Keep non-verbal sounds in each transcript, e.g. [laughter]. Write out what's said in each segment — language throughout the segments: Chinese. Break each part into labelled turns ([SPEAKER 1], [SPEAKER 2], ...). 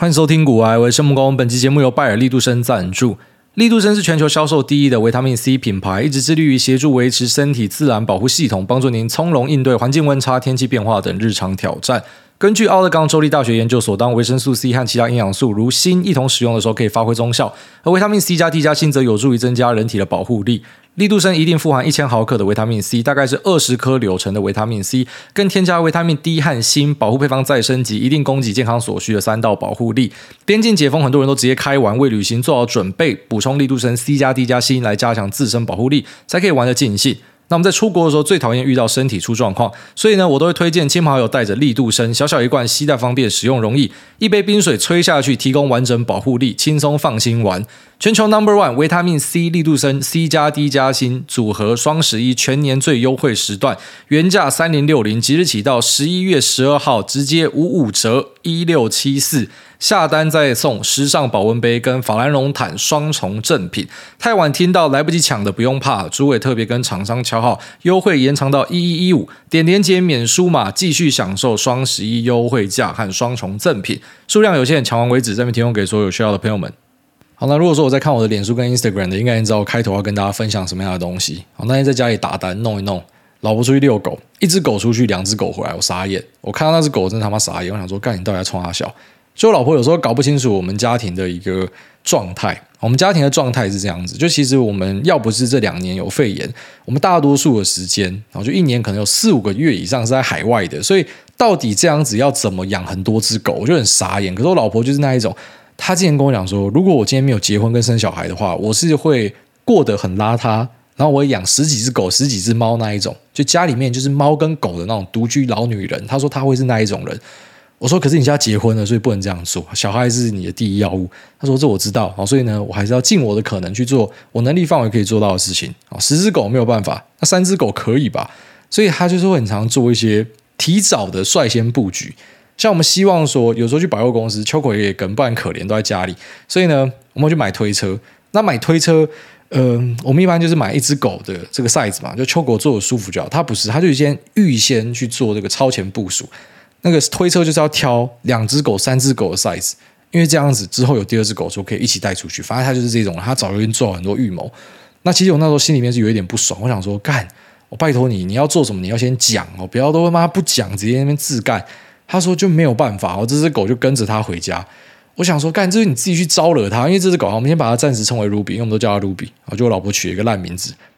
[SPEAKER 1] 欢迎收听股癌，我是孟工。本期节目由拜耳力度生赞助。力度生是全球销售第一的维他命 C 品牌，一直致力于协助维持身体自然保护系统，帮助您从容应对环境温差、天气变化等日常挑战。根据奥勒冈州立大学研究所，当维生素 C 和其他营养素如锌一同使用的时候，可以发挥功效；而维他命 C 加 D 加锌则有助于增加人体的保护力。力度生一定富含一千毫克的维他命 C，大概是二十颗柳橙的维他命 C，更添加维他命 D 和锌，保护配方再升级，一定供给健康所需的三道保护力。边境解封，很多人都直接开玩，为旅行做好准备，补充力度生 C 加 D 加锌来加强自身保护力，才可以玩得尽兴。那我们在出国的时候最讨厌遇到身体出状况，所以呢，我都会推荐亲朋好友带着力度生，小小一罐，携带方便，使用容易，一杯冰水吹下去，提供完整保护力，轻松放心玩。全球 Number One 维他命 C 力度生 C 加 D 加锌组合双十一全年最优惠时段，原价三零六零，即日起到十一月十二号直接五五折一六七四。下单再送时尚保温杯跟法兰绒毯双重赠品，太晚听到来不及抢的不用怕，主委特别跟厂商敲好，优惠延长到一一一五，点连结免输码，继续享受双十一优惠价和双重赠品，数量有限，抢完为止，这边提供给所有需要的朋友们。好，那如果说我在看我的脸书跟 Instagram 的，应该也知道我开头要跟大家分享什么样的东西。好，那天在家里打单弄一弄，老婆出去遛狗，一只狗出去，两只狗回来，我傻眼，我看到那只狗真他妈傻眼，我想说，干你到底在冲他笑？所以我老婆有时候搞不清楚我们家庭的一个状态。我们家庭的状态是这样子，就其实我们要不是这两年有肺炎，我们大多数的时间，然后就一年可能有四五个月以上是在海外的。所以到底这样子要怎么养很多只狗，我就很傻眼。可是我老婆就是那一种，她之前跟我讲说，如果我今天没有结婚跟生小孩的话，我是会过得很邋遢，然后我会养十几只狗、十几只猫那一种，就家里面就是猫跟狗的那种独居老女人。她说她会是那一种人。我说：“可是你现在结婚了，所以不能这样做。小孩是你的第一要务。”他说：“这我知道。”，所以呢，我还是要尽我的可能去做我能力范围可以做到的事情。啊，十只狗没有办法，那三只狗可以吧？所以他就是会很常做一些提早的率先布局。像我们希望说，有时候去百货公司，秋葵也跟不然可怜都在家里，所以呢，我们会去买推车。那买推车，嗯、呃，我们一般就是买一只狗的这个 size 嘛，就秋狗坐的舒服就好。他不是，他就先预先去做这个超前部署。那个推车就是要挑两只狗、三只狗的 size，因为这样子之后有第二只狗就可以一起带出去。反正他就是这种，他早就已经做了很多预谋。那其实我那时候心里面是有一点不爽，我想说，干，我拜托你，你要做什么，你要先讲哦，不要都他妈不讲，直接那边自干。他说就没有办法，我这只狗就跟着他回家。我想说，干，这是你自己去招惹他，因为这只狗，我们先把它暂时称为 Ruby，因为我们都叫它 Ruby，啊，就我老婆取了一个烂名字。[laughs]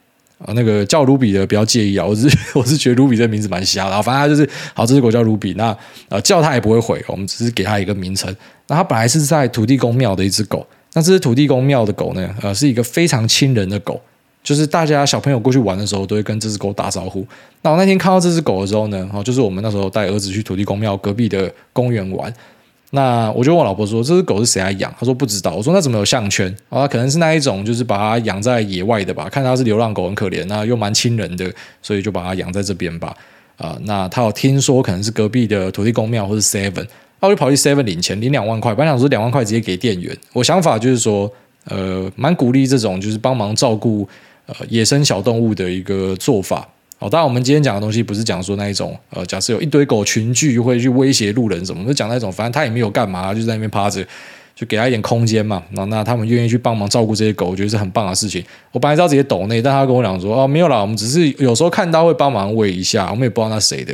[SPEAKER 1] 啊，那个叫卢比的不要介意啊，我是 [laughs] 我是觉得卢比这名字蛮瞎的，反正他就是好，这只狗叫卢比，那呃叫它也不会回，我们只是给它一个名称。那它本来是在土地公庙的一只狗，那这只土地公庙的狗呢，呃是一个非常亲人的狗，就是大家小朋友过去玩的时候都会跟这只狗打招呼。那我那天看到这只狗的时候呢，哦就是我们那时候带儿子去土地公庙隔壁的公园玩。那我就问我老婆说：“这只狗是谁来养？”她说：“不知道。”我说：“那怎么有项圈？啊，可能是那一种，就是把它养在野外的吧。看它是流浪狗，很可怜，那又蛮亲人的，所以就把它养在这边吧。啊，那他有听说可能是隔壁的土地公庙或是 Seven，那我就跑去 Seven 领钱，领两万块。本来想说两万块直接给店员。我想法就是说，呃，蛮鼓励这种就是帮忙照顾呃野生小动物的一个做法。好，当然我们今天讲的东西不是讲说那一种，呃，假设有一堆狗群聚会去威胁路人什么，就讲那种，反正他也没有干嘛，就在那边趴着，就给他一点空间嘛。那那他们愿意去帮忙照顾这些狗，我觉得是很棒的事情。我本来是要直接抖内，但他跟我讲说，哦，没有啦，我们只是有时候看到会帮忙喂一下，我们也不知道那谁的，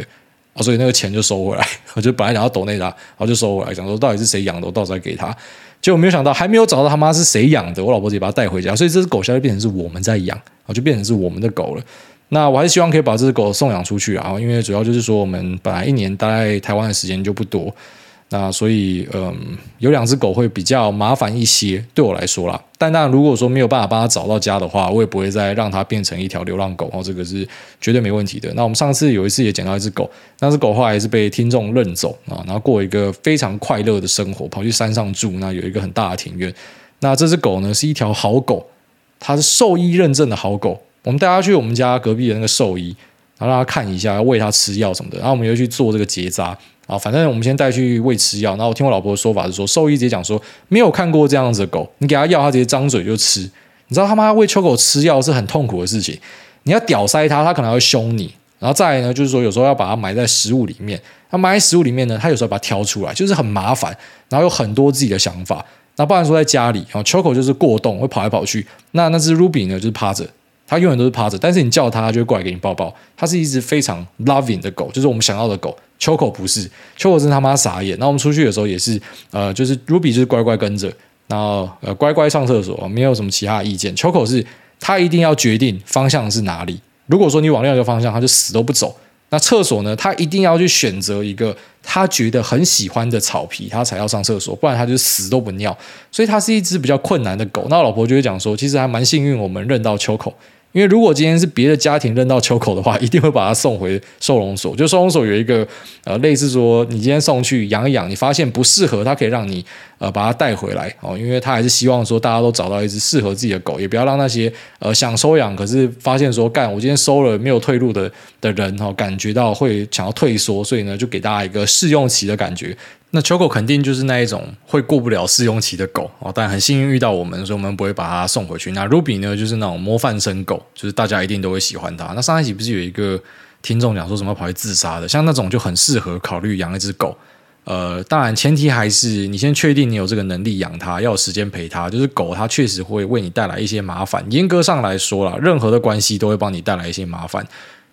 [SPEAKER 1] 哦，所以那个钱就收回来。我就本来想要抖内他，然后就收回来，想说到底是谁养的，我到时候再给他。结果没有想到，还没有找到他妈是谁养的，我老婆直接把他带回家，所以这只狗现在变成是我们在养，啊，就变成是我们的狗了。那我还是希望可以把这只狗送养出去啊，因为主要就是说我们本来一年待在台湾的时间就不多，那所以嗯，有两只狗会比较麻烦一些，对我来说啦。但当然，如果说没有办法帮它找到家的话，我也不会再让它变成一条流浪狗哦，这个是绝对没问题的。那我们上次有一次也捡到一只狗，那只狗后来是被听众认走啊，然后过一个非常快乐的生活，跑去山上住，那有一个很大的庭院。那这只狗呢是一条好狗，它是兽医认证的好狗。我们带他去我们家隔壁的那个兽医，然后让他看一下，喂他吃药什么的。然后我们又去做这个结扎啊，反正我们先带去喂吃药。然后我听我老婆的说法是说，兽医直接讲说，没有看过这样子的狗，你给他药，他直接张嘴就吃。你知道他妈喂秋狗吃药是很痛苦的事情，你要屌塞他，他可能会凶你然后再来呢，就是说有时候要把它埋在食物里面。它埋在食物里面呢，它有时候把它挑出来，就是很麻烦，然后有很多自己的想法。那不然说在家里啊，Choco 就是过动，会跑来跑去。那那只 Ruby 呢，就是趴着，它永远都是趴着。但是你叫它，它就会过来给你抱抱。它是一只非常 loving 的狗，就是我们想要的狗。秋口不是秋口真他妈傻眼。那我们出去的时候也是，呃，就是 Ruby 就是乖乖跟着，然后呃乖乖上厕所，没有什么其他意见。秋口是它一定要决定方向是哪里。如果说你往另一个方向，它就死都不走。那厕所呢，它一定要去选择一个他觉得很喜欢的草皮，他才要上厕所，不然他就死都不尿。所以它是一只比较困难的狗。那我老婆就会讲说，其实还蛮幸运，我们认到秋口。因为如果今天是别的家庭扔到秋口的话，[laughs] 一定会把它送回收容所。就收容所有一个呃，类似说你今天送去养一养，你发现不适合，它可以让你呃把它带回来哦。因为他还是希望说大家都找到一只适合自己的狗，也不要让那些呃想收养可是发现说干我今天收了没有退路的的人、哦，感觉到会想要退缩，所以呢就给大家一个试用期的感觉。那 Choco 肯定就是那一种会过不了试用期的狗哦，但很幸运遇到我们，所以我们不会把它送回去。那 Ruby 呢，就是那种模范生狗，就是大家一定都会喜欢它。那上一集不是有一个听众讲说什么跑去自杀的，像那种就很适合考虑养一只狗。呃，当然前提还是你先确定你有这个能力养它，要有时间陪它。就是狗它确实会为你带来一些麻烦。严格上来说啦，任何的关系都会帮你带来一些麻烦。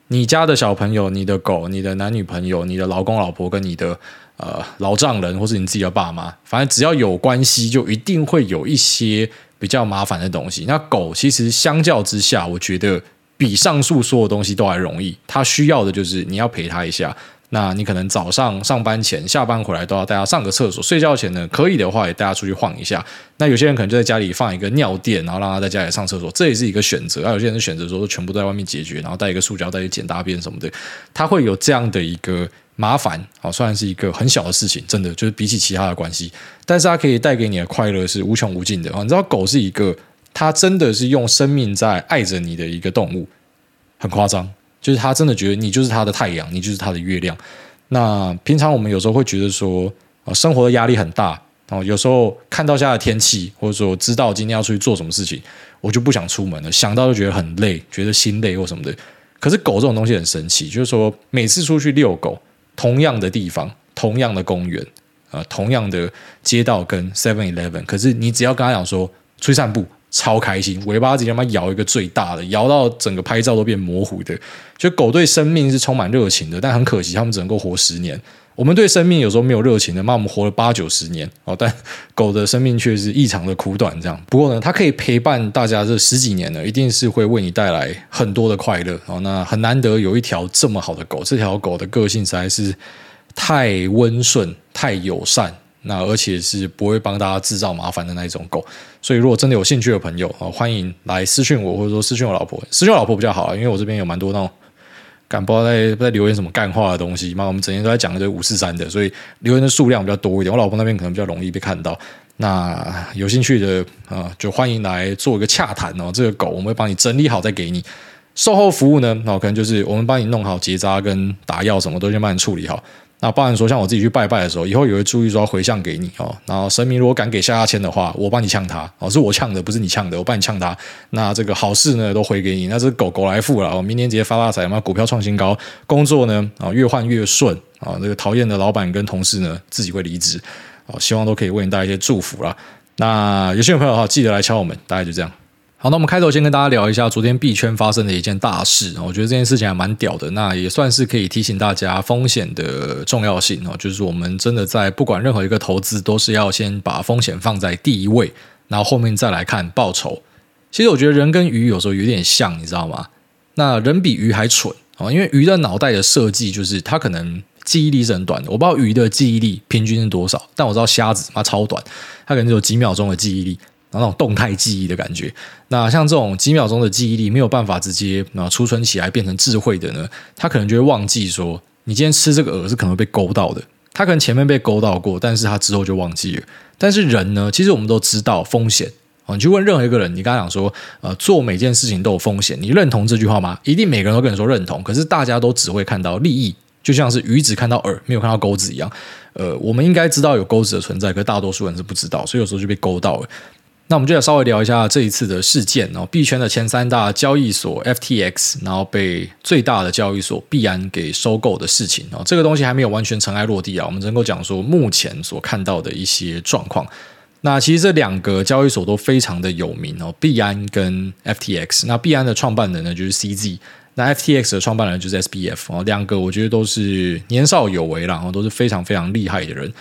[SPEAKER 1] 你家的小朋友、你的狗、你的男女朋友、你的老公老婆跟你的。呃，老丈人或是你自己的爸妈，反正只要有关系，就一定会有一些比较麻烦的东西。那狗其实相较之下，我觉得比上述所有东西都还容易。它需要的就是你要陪它一下。那你可能早上上班前、下班回来都要带它上个厕所，睡觉前呢，可以的话也带它出去晃一下。那有些人可能就在家里放一个尿垫，然后让它在家里上厕所，这也是一个选择。而有些人选择说全部在外面解决，然后带一个塑胶袋去捡大便什么的，它会有这样的一个。麻烦啊，虽然是一个很小的事情，真的就是比起其他的关系，但是它可以带给你的快乐是无穷无尽的啊！你知道狗是一个，它真的是用生命在爱着你的一个动物，很夸张，就是它真的觉得你就是它的太阳，你就是它的月亮。那平常我们有时候会觉得说，啊，生活的压力很大，然后有时候看到现在的天气，或者说知道今天要出去做什么事情，我就不想出门了，想到就觉得很累，觉得心累或什么的。可是狗这种东西很神奇，就是说每次出去遛狗。同样的地方，同样的公园，呃，同样的街道跟 Seven Eleven，可是你只要跟他讲说出去散步，超开心，尾巴直接他妈摇一个最大的，摇到整个拍照都变模糊的。就狗对生命是充满热情的，但很可惜，他们只能够活十年。我们对生命有时候没有热情的，那，我们活了八九十年哦，但 [laughs] 狗的生命却是异常的苦短。这样，不过呢，它可以陪伴大家这十几年呢，一定是会为你带来很多的快乐哦。那很难得有一条这么好的狗，这条狗的个性实在是太温顺、太友善，那而且是不会帮大家制造麻烦的那一种狗。所以，如果真的有兴趣的朋友啊，欢迎来私讯我，或者说私讯我老婆，私讯我老婆比较好，因为我这边有蛮多那种。不知道在在留言什么干话的东西嘛？我们整天都在讲这五四三的，所以留言的数量比较多一点。我老婆那边可能比较容易被看到。那有兴趣的啊，就欢迎来做一个洽谈哦。这个狗我们会帮你整理好再给你。售后服务呢，那可能就是我们帮你弄好结扎跟打药什么都先帮你处理好。那包含说，像我自己去拜拜的时候，以后也会注意说回向给你哦。然后神明如果敢给下下签的话，我帮你呛他哦，是我呛的，不是你呛的，我帮你呛他。那这个好事呢都回给你，那这狗狗来付了，我明年直接发大财嘛，股票创新高，工作呢啊越换越顺啊，这个讨厌的老板跟同事呢自己会离职啊，希望都可以为你带来一些祝福啦。那有兴趣朋友哈，记得来敲我们，大概就这样。好，那我们开头先跟大家聊一下昨天币圈发生的一件大事。我觉得这件事情还蛮屌的，那也算是可以提醒大家风险的重要性哦。就是我们真的在不管任何一个投资，都是要先把风险放在第一位，然后后面再来看报酬。其实我觉得人跟鱼有时候有点像，你知道吗？那人比鱼还蠢啊，因为鱼的脑袋的设计就是它可能记忆力是很短的。我不知道鱼的记忆力平均是多少，但我知道虾子它超短，它可能只有几秒钟的记忆力。那种动态记忆的感觉，那像这种几秒钟的记忆力没有办法直接啊储存起来变成智慧的呢，他可能就会忘记说，你今天吃这个饵是可能被勾到的，他可能前面被勾到过，但是他之后就忘记了。但是人呢，其实我们都知道风险啊，你去问任何一个人，你刚才讲说，呃，做每件事情都有风险，你认同这句话吗？一定每个人都跟你说认同，可是大家都只会看到利益，就像是鱼只看到饵，没有看到钩子一样。呃，我们应该知道有钩子的存在，可大多数人是不知道，所以有时候就被勾到了。那我们就来稍微聊一下这一次的事件哦，币圈的前三大交易所 FTX，然后被最大的交易所币安给收购的事情哦，这个东西还没有完全尘埃落地啊，我们只能够讲说目前所看到的一些状况。那其实这两个交易所都非常的有名哦，币安跟 FTX。那币安的创办人呢就是 CZ，那 FTX 的创办人就是 SBF 哦，两个我觉得都是年少有为啦，然后都是非常非常厉害的人。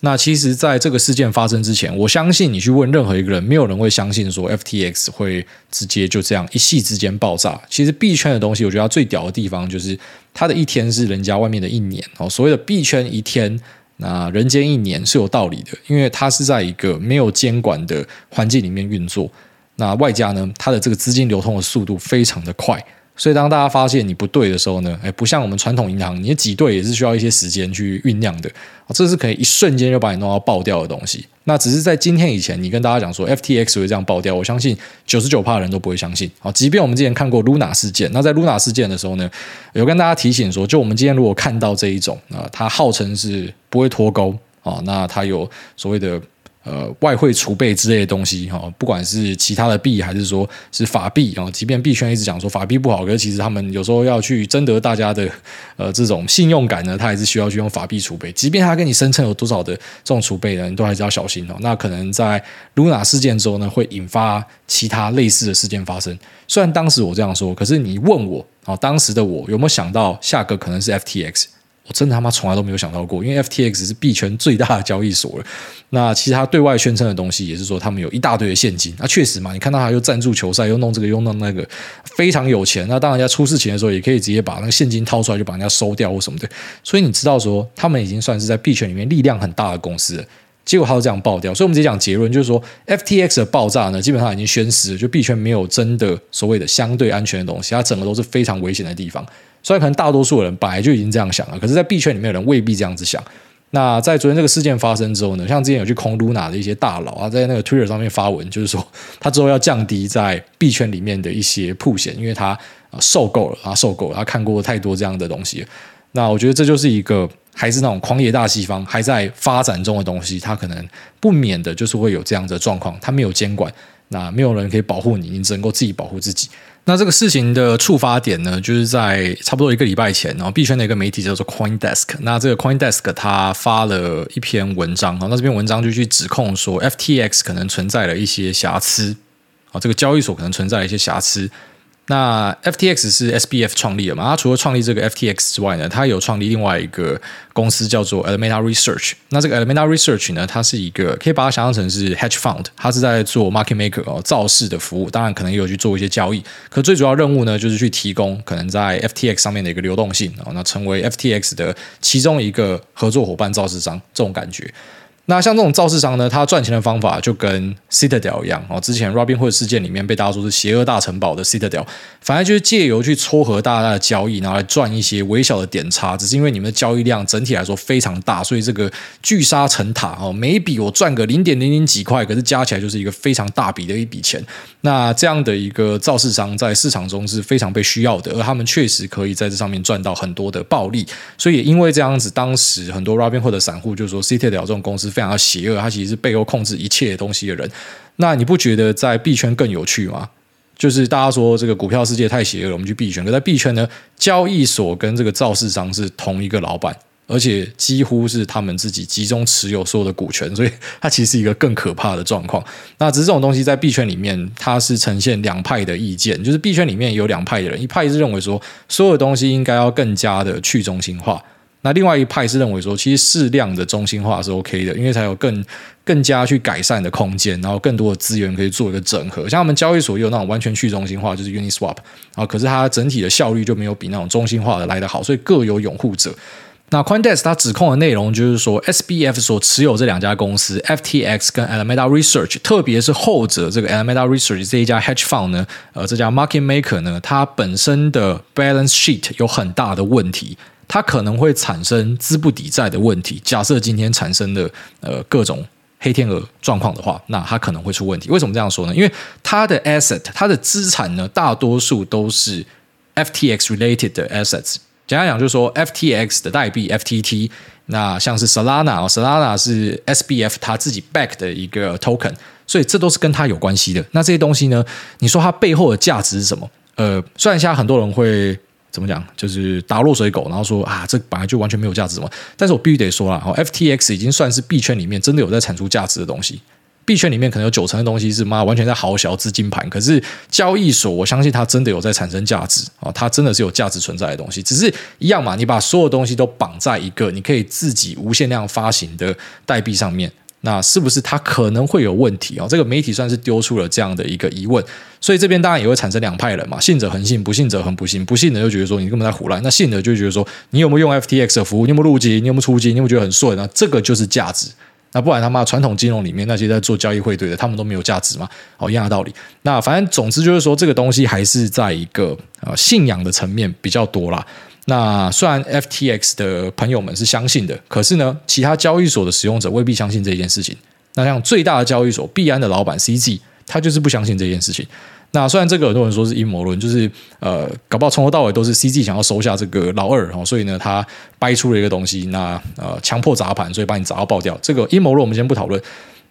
[SPEAKER 1] 那其实，在这个事件发生之前，我相信你去问任何一个人，没有人会相信说 FTX 会直接就这样一夕之间爆炸。其实币圈的东西，我觉得它最屌的地方就是它的一天是人家外面的一年哦。所谓的币圈一天，那人间一年是有道理的，因为它是在一个没有监管的环境里面运作。那外加呢，它的这个资金流通的速度非常的快。所以，当大家发现你不对的时候呢，哎，不像我们传统银行，你挤兑也是需要一些时间去酝酿的，这是可以一瞬间就把你弄到爆掉的东西。那只是在今天以前，你跟大家讲说 FTX 会这样爆掉，我相信九十九趴的人都不会相信。好，即便我们之前看过 Luna 事件，那在 Luna 事件的时候呢，有跟大家提醒说，就我们今天如果看到这一种啊，它号称是不会脱钩啊，那它有所谓的。呃，外汇储备之类的东西哈，不管是其他的币还是说是法币啊，即便币圈一直讲说法币不好，可是其实他们有时候要去征得大家的 [laughs] 呃这种信用感呢，他还是需要去用法币储备。即便他跟你声称有多少的这种储备呢，你都还是要小心哦。那可能在 Luna 事件之后呢，会引发其他类似的事件发生。虽然当时我这样说，可是你问我啊，当时的我有没有想到下个可能是 FTX？我真的他妈从来都没有想到过，因为 FTX 是币圈最大的交易所了。那其实他对外宣称的东西也是说他们有一大堆的现金。那确实嘛，你看到他又赞助球赛，又弄这个又弄那个，非常有钱。那当人家出事情的时候，也可以直接把那个现金掏出来就把人家收掉或什么的。所以你知道说，他们已经算是在币圈里面力量很大的公司了。结果他就这样爆掉。所以我们直接讲结论，就是说 FTX 的爆炸呢，基本上已经宣示了，就币圈没有真的所谓的相对安全的东西，它整个都是非常危险的地方。虽然可能大多数人本来就已经这样想了，可是，在币圈里面的人未必这样子想。那在昨天这个事件发生之后呢，像之前有去空 Luna 的一些大佬啊，在那个 Twitter 上面发文，就是说他之后要降低在币圈里面的一些铺险，因为他受够了，他受够了，他看过太多这样的东西。那我觉得这就是一个还是那种狂野大西方还在发展中的东西，他可能不免的就是会有这样的状况，他没有监管，那没有人可以保护你，你只能够自己保护自己。那这个事情的触发点呢，就是在差不多一个礼拜前，然后币圈的一个媒体叫做 CoinDesk，那这个 CoinDesk 它发了一篇文章，那这篇文章就去指控说 FTX 可能存在了一些瑕疵，啊，这个交易所可能存在一些瑕疵。那 FTX 是 SBF 创立的嘛？他除了创立这个 FTX 之外呢，他有创立另外一个公司叫做 Alameda Research。那这个 Alameda Research 呢，它是一个可以把它想象成是 Hedge Fund，它是在做 Market Maker 哦，造势的服务。当然，可能也有去做一些交易，可最主要任务呢，就是去提供可能在 FTX 上面的一个流动性哦，那成为 FTX 的其中一个合作伙伴、造势商这种感觉。那像这种造势商呢，他赚钱的方法就跟 Citadel 一样哦。之前 Robinhood 事件里面被大家说是邪恶大城堡的 Citadel，反正就是借由去撮合大家的交易，然后来赚一些微小的点差。只是因为你们的交易量整体来说非常大，所以这个聚沙成塔哦。每一笔我赚个零点零零几块，可是加起来就是一个非常大笔的一笔钱。那这样的一个造势商在市场中是非常被需要的，而他们确实可以在这上面赚到很多的暴利。所以也因为这样子，当时很多 Robinhood 的散户就说 Citadel 这种公司。非常的邪恶，他其实是背后控制一切东西的人。那你不觉得在币圈更有趣吗？就是大家说这个股票世界太邪恶了，我们去币圈。可在币圈呢，交易所跟这个造市商是同一个老板，而且几乎是他们自己集中持有所有的股权，所以 [laughs] 它其实是一个更可怕的状况。那只是这种东西在币圈里面，它是呈现两派的意见，就是币圈里面有两派的人，一派是认为说所有东西应该要更加的去中心化。那另外一派是认为说，其实适量的中心化是 OK 的，因为才有更更加去改善的空间，然后更多的资源可以做一个整合。像我们交易所也有那种完全去中心化，就是 Uniswap 啊，可是它整体的效率就没有比那种中心化的来得好，所以各有拥护者。那 CoinDesk 它指控的内容就是说，SBF 所持有这两家公司 FTX 跟 Alameda Research，特别是后者这个 Alameda Research 这一家 Hedge Fund 呢，呃，这家 Market Maker 呢，它本身的 Balance Sheet 有很大的问题。它可能会产生资不抵债的问题。假设今天产生的呃各种黑天鹅状况的话，那它可能会出问题。为什么这样说呢？因为它的 asset，它的资产呢，大多数都是 FTX related 的 assets。简单讲，就是说 FTX 的代币 FTT 那像是 Solana 哦，Solana 是 SBF 它自己 back 的一个 token，所以这都是跟它有关系的。那这些东西呢，你说它背后的价值是什么？呃，虽然现在很多人会怎么讲，就是打落水狗，然后说啊，这本来就完全没有价值嘛，但是我必须得说了，哦，FTX 已经算是币圈里面真的有在产出价值的东西。币圈里面可能有九成的东西是妈完全在豪小资金盘，可是交易所我相信它真的有在产生价值啊，它真的是有价值存在的东西。只是一样嘛，你把所有东西都绑在一个你可以自己无限量发行的代币上面，那是不是它可能会有问题啊？这个媒体算是丢出了这样的一个疑问，所以这边当然也会产生两派人嘛，信者恒信，不信者恒不信。不信的就觉得说你根本在胡乱，那信的就觉得说你有没有用 FTX 的服务，你有没有入金，你有没有出金，你有没有觉得很顺啊？这个就是价值。那不然他妈传统金融里面那些在做交易汇兑的，他们都没有价值吗？哦，一样的道理。那反正总之就是说，这个东西还是在一个呃信仰的层面比较多啦。那虽然 FTX 的朋友们是相信的，可是呢，其他交易所的使用者未必相信这件事情。那像最大的交易所币安的老板 CZ，他就是不相信这件事情。那虽然这个很多人说是阴谋论，就是呃，搞不好从头到尾都是 CZ 想要收下这个老二，所以呢，他掰出了一个东西，那呃，强迫砸盘，所以把你砸到爆掉。这个阴谋论我们先不讨论。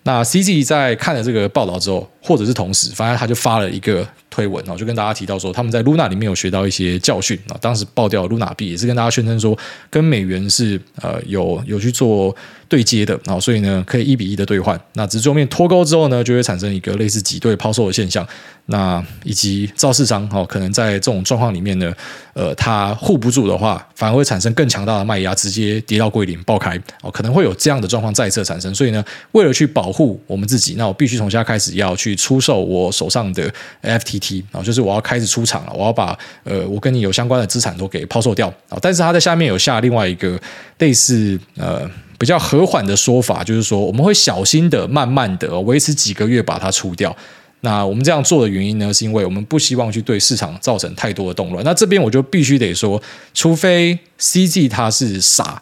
[SPEAKER 1] 那 CZ 在看了这个报道之后，或者是同时，反正他就发了一个推文，就跟大家提到说，他们在 Luna 里面有学到一些教训啊。当时爆掉 Luna 币，也是跟大家宣称说，跟美元是呃有有去做。对接的，然后所以呢，可以一比一的兑换。那只是后面脱钩之后呢，就会产生一个类似挤兑抛售的现象。那以及造市商哦，可能在这种状况里面呢，呃，它护不住的话，反而会产生更强大的卖压，直接跌到桂林爆开哦，可能会有这样的状况再次产生。所以呢，为了去保护我们自己，那我必须从现在开始要去出售我手上的 FT 啊，就是我要开始出场了，我要把呃我跟你有相关的资产都给抛售掉啊。但是他在下面有下另外一个类似呃。比较和缓的说法就是说，我们会小心的、慢慢的维持几个月把它出掉。那我们这样做的原因呢，是因为我们不希望去对市场造成太多的动乱。那这边我就必须得说，除非 CG 他是傻，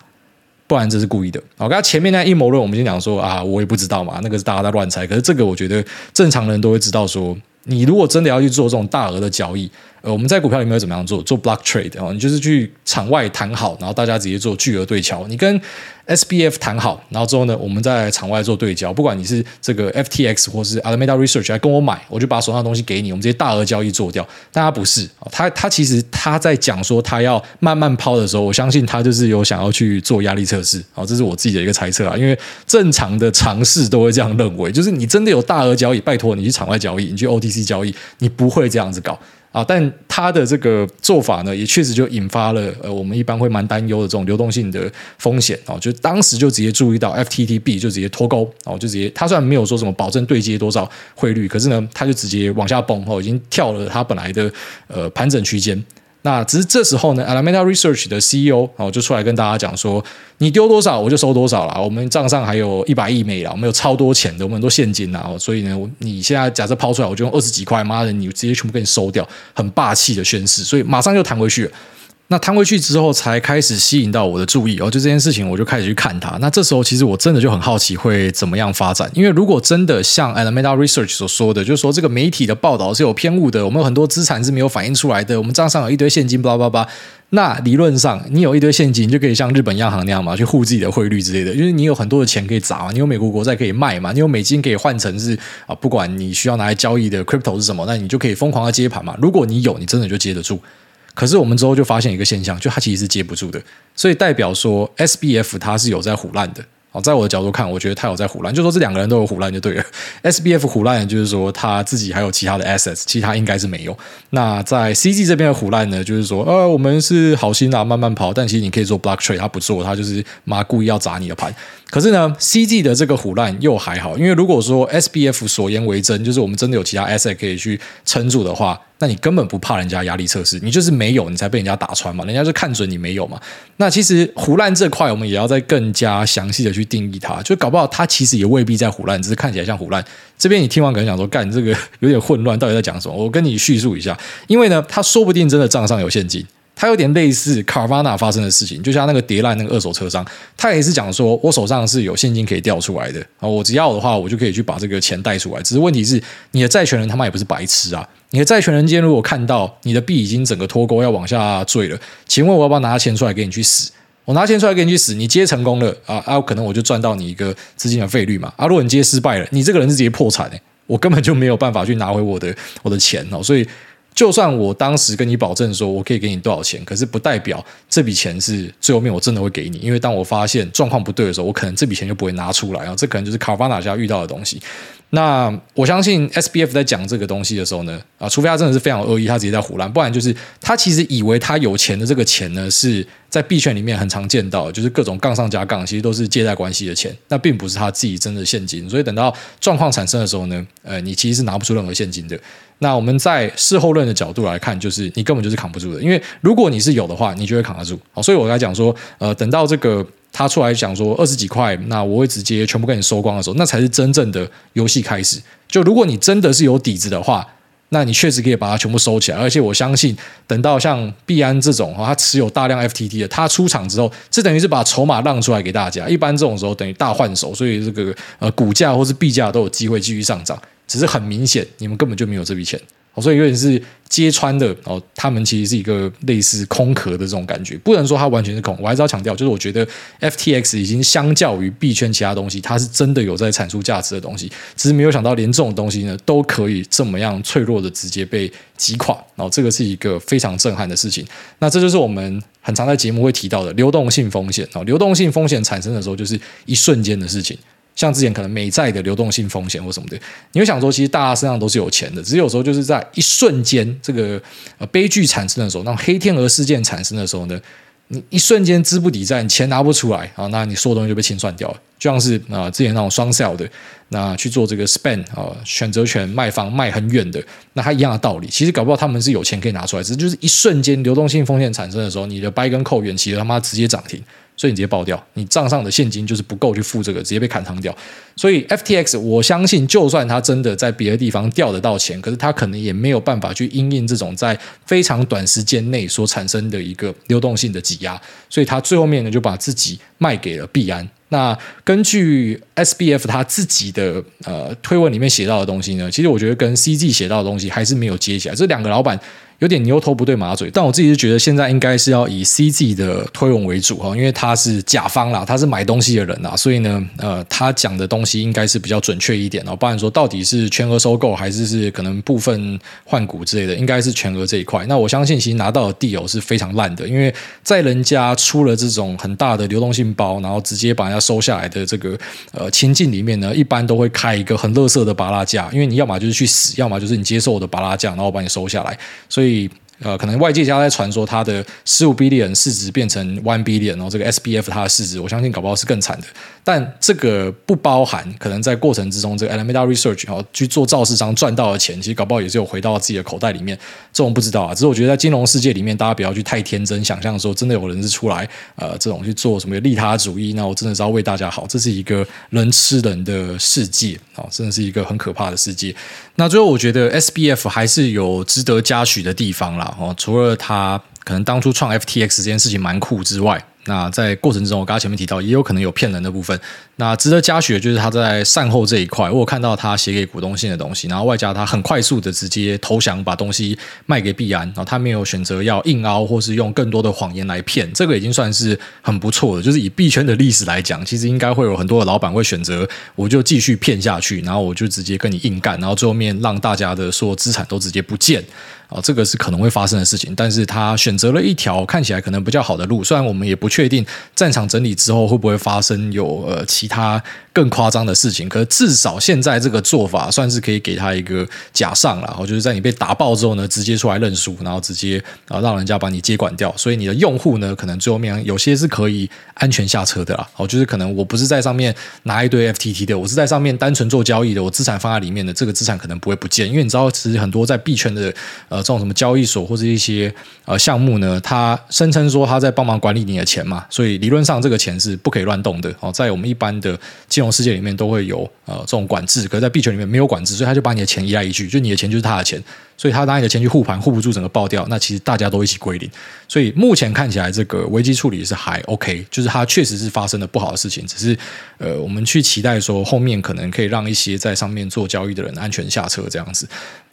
[SPEAKER 1] 不然这是故意的。我刚才前面那阴谋论，我们先讲说啊，我也不知道嘛，那个是大家在乱猜。可是这个我觉得正常人都会知道说，你如果真的要去做这种大额的交易。呃，我们在股票里面怎么样做？做 block trade 哦，你就是去场外谈好，然后大家直接做巨额对敲。你跟 SBF 谈好，然后之后呢，我们在场外做对焦。不管你是这个 FTX 或是 Alameda Research 来跟我买，我就把手上的东西给你，我们这些大额交易做掉。但他不是，他他其实他在讲说他要慢慢抛的时候，我相信他就是有想要去做压力测试。好，这是我自己的一个猜测啊，因为正常的常识都会这样认为，就是你真的有大额交易，拜托你去场外交易，你去 OTC 交易，你不会这样子搞。啊，但他的这个做法呢，也确实就引发了呃，我们一般会蛮担忧的这种流动性的风险哦。就当时就直接注意到 FTTB 就直接脱钩哦，就直接他虽然没有说什么保证对接多少汇率，可是呢，他就直接往下崩哦，已经跳了他本来的呃盘整区间。那只是这时候呢，Alameda Research 的 CEO 哦就出来跟大家讲说，你丢多少我就收多少了，我们账上还有一百亿美了，我们有超多钱的，我们很多现金啊，所以呢，你现在假设抛出来，我就用二十几块，妈的，你直接全部给你收掉，很霸气的宣誓，所以马上就弹回去了。那弹回去之后，才开始吸引到我的注意哦。就这件事情，我就开始去看它。那这时候，其实我真的就很好奇会怎么样发展。因为如果真的像 Alameda Research 所说的，就是说这个媒体的报道是有偏误的，我们有很多资产是没有反映出来的，我们账上有一堆现金，巴拉巴拉。那理论上，你有一堆现金，你就可以像日本央行那样嘛，去护自己的汇率之类的。因为你有很多的钱可以砸嘛，你有美国国债可以卖嘛，你有美金可以换成是啊，不管你需要拿来交易的 crypto 是什么，那你就可以疯狂的接盘嘛。如果你有，你真的就接得住。可是我们之后就发现一个现象，就它其实是接不住的，所以代表说 SBF 它是有在唬烂的。哦，在我的角度看，我觉得他有在唬烂，就说这两个人都有唬烂就对了。SBF 唬烂就是说他自己还有其他的 assets，其他应该是没有。那在 CG 这边的唬烂呢，就是说呃，我们是好心啊，慢慢跑，但其实你可以做 block trade，他不做，他就是妈故意要砸你的盘。可是呢，C G 的这个虎烂又还好，因为如果说 SBF 所言为真，就是我们真的有其他 asset 可以去撑住的话。那你根本不怕人家压力测试，你就是没有，你才被人家打穿嘛。人家就看准你没有嘛。那其实唬烂这块，我们也要再更加详细的去定义它。就搞不好它其实也未必在唬烂，只是看起来像唬烂。这边你听完可能想说，干这个有点混乱，到底在讲什么？我跟你叙述一下。因为呢，他说不定真的账上有现金，他有点类似 Carvana 发生的事情，就像那个跌烂那个二手车商，他也是讲说我手上是有现金可以调出来的啊，我只要的话，我就可以去把这个钱贷出来。只是问题是，你的债权人他妈也不是白痴啊。你的债权人今天如果看到你的币已经整个脱钩要往下坠了，请问我要不要拿钱出来给你去死？我拿钱出来给你去死，你接成功了啊啊，可能我就赚到你一个资金的费率嘛啊，如果你接失败了，你这个人是直接破产诶，我根本就没有办法去拿回我的我的钱哦，所以。就算我当时跟你保证说我可以给你多少钱，可是不代表这笔钱是最后面我真的会给你，因为当我发现状况不对的时候，我可能这笔钱就不会拿出来啊。这可能就是卡巴纳家遇到的东西。那我相信 SBF 在讲这个东西的时候呢，啊，除非他真的是非常恶意，他直接在胡乱，不然就是他其实以为他有钱的这个钱呢，是在币圈里面很常见到，就是各种杠上加杠，其实都是借贷关系的钱，那并不是他自己真的现金。所以等到状况产生的时候呢，呃，你其实是拿不出任何现金的。那我们在事后论的角度来看，就是你根本就是扛不住的，因为如果你是有的话，你就会扛得住。好，所以我刚才讲说，呃，等到这个。他出来讲说二十几块，那我会直接全部给你收光的时候，那才是真正的游戏开始。就如果你真的是有底子的话，那你确实可以把它全部收起来。而且我相信，等到像币安这种哈，他持有大量 FTT 的，他出场之后，这等于是把筹码让出来给大家。一般这种时候等于大换手，所以这个呃股价或是币价都有机会继续上涨。只是很明显，你们根本就没有这笔钱。所以有点是揭穿的哦，他们其实是一个类似空壳的这种感觉，不能说它完全是空。我还是要强调，就是我觉得 FTX 已经相较于币圈其他东西，它是真的有在产出价值的东西，只是没有想到连这种东西呢都可以这么样脆弱的直接被击垮。然后这个是一个非常震撼的事情。那这就是我们很常在节目会提到的流动性风险哦，流动性风险产生的时候就是一瞬间的事情。像之前可能美债的流动性风险或什么的，你会想说，其实大家身上都是有钱的，只是有时候就是在一瞬间，这个呃悲剧产生的时候，那种黑天鹅事件产生的时候呢，你一瞬间资不抵债，你钱拿不出来啊，那你所有东西就被清算掉了。就像是啊、之前那种双 sell 的，那去做这个 spend 啊、呃，选择权卖方卖很远的，那它一样的道理。其实搞不好他们是有钱可以拿出来，只是就是一瞬间流动性风险产生的时候，你的 buy 跟 call 远期他妈直接涨停。所以你直接爆掉，你账上的现金就是不够去付这个，直接被砍仓掉。所以 FTX，我相信就算他真的在别的地方调得到钱，可是他可能也没有办法去因应这种在非常短时间内所产生的一个流动性的挤压。所以他最后面呢，就把自己卖给了币安。那根据 SBF 他自己的呃推文里面写到的东西呢，其实我觉得跟 C G 写到的东西还是没有接起来。这两个老板。有点牛头不对马嘴，但我自己是觉得现在应该是要以 CZ 的推文为主哈，因为他是甲方啦，他是买东西的人啦，所以呢，呃，他讲的东西应该是比较准确一点哦。不然说到底是全额收购还是是可能部分换股之类的，应该是全额这一块。那我相信其实拿到的 deal 是非常烂的，因为在人家出了这种很大的流动性包，然后直接把人家收下来的这个呃情境里面呢，一般都会开一个很垃圾的巴拉价，因为你要么就是去死，要么就是你接受我的巴拉价，然后我把你收下来，所以。really 呃，可能外界家在传说它的十五 billion 市值变成 one billion，然后这个 SBF 它的市值，我相信搞不好是更惨的。但这个不包含可能在过程之中，这个 Alameda Research 然后去做造市商赚到的钱，其实搞不好也是有回到自己的口袋里面。这种不知道啊，只是我觉得在金融世界里面，大家不要去太天真，想象说真的有人是出来呃这种去做什么利他主义，那我真的是要为大家好，这是一个人吃人的世界啊，真的是一个很可怕的世界。那最后我觉得 SBF 还是有值得嘉许的地方啦，哦，除了他可能当初创 FTX 这件事情蛮酷之外。那在过程中，我刚刚前面提到，也有可能有骗人的部分。那值得嘉许的就是他在善后这一块，我有看到他写给股东信的东西，然后外加他很快速的直接投降，把东西卖给币安，然后他没有选择要硬凹，或是用更多的谎言来骗，这个已经算是很不错的。就是以币圈的历史来讲，其实应该会有很多的老板会选择，我就继续骗下去，然后我就直接跟你硬干，然后最后面让大家的所有资产都直接不见。啊，这个是可能会发生的事情，但是他选择了一条看起来可能比较好的路，虽然我们也不确定战场整理之后会不会发生有呃其他更夸张的事情，可是至少现在这个做法算是可以给他一个假上了，然后就是在你被打爆之后呢，直接出来认输，然后直接啊让人家把你接管掉，所以你的用户呢，可能最后面有些是可以安全下车的啦，哦，就是可能我不是在上面拿一堆 FTT 的，我是在上面单纯做交易的，我资产放在里面的，这个资产可能不会不见，因为你知道其实很多在币圈的呃。这种什么交易所或者一些呃项目呢？他声称说他在帮忙管理你的钱嘛，所以理论上这个钱是不可以乱动的哦。在我们一般的金融世界里面都会有呃这种管制，可是在币圈里面没有管制，所以他就把你的钱移来移去，就你的钱就是他的钱。所以他拿你的钱去护盘，护不住整个爆掉，那其实大家都一起归零。所以目前看起来，这个危机处理是还 OK，就是它确实是发生了不好的事情，只是呃，我们去期待说后面可能可以让一些在上面做交易的人安全下车这样子。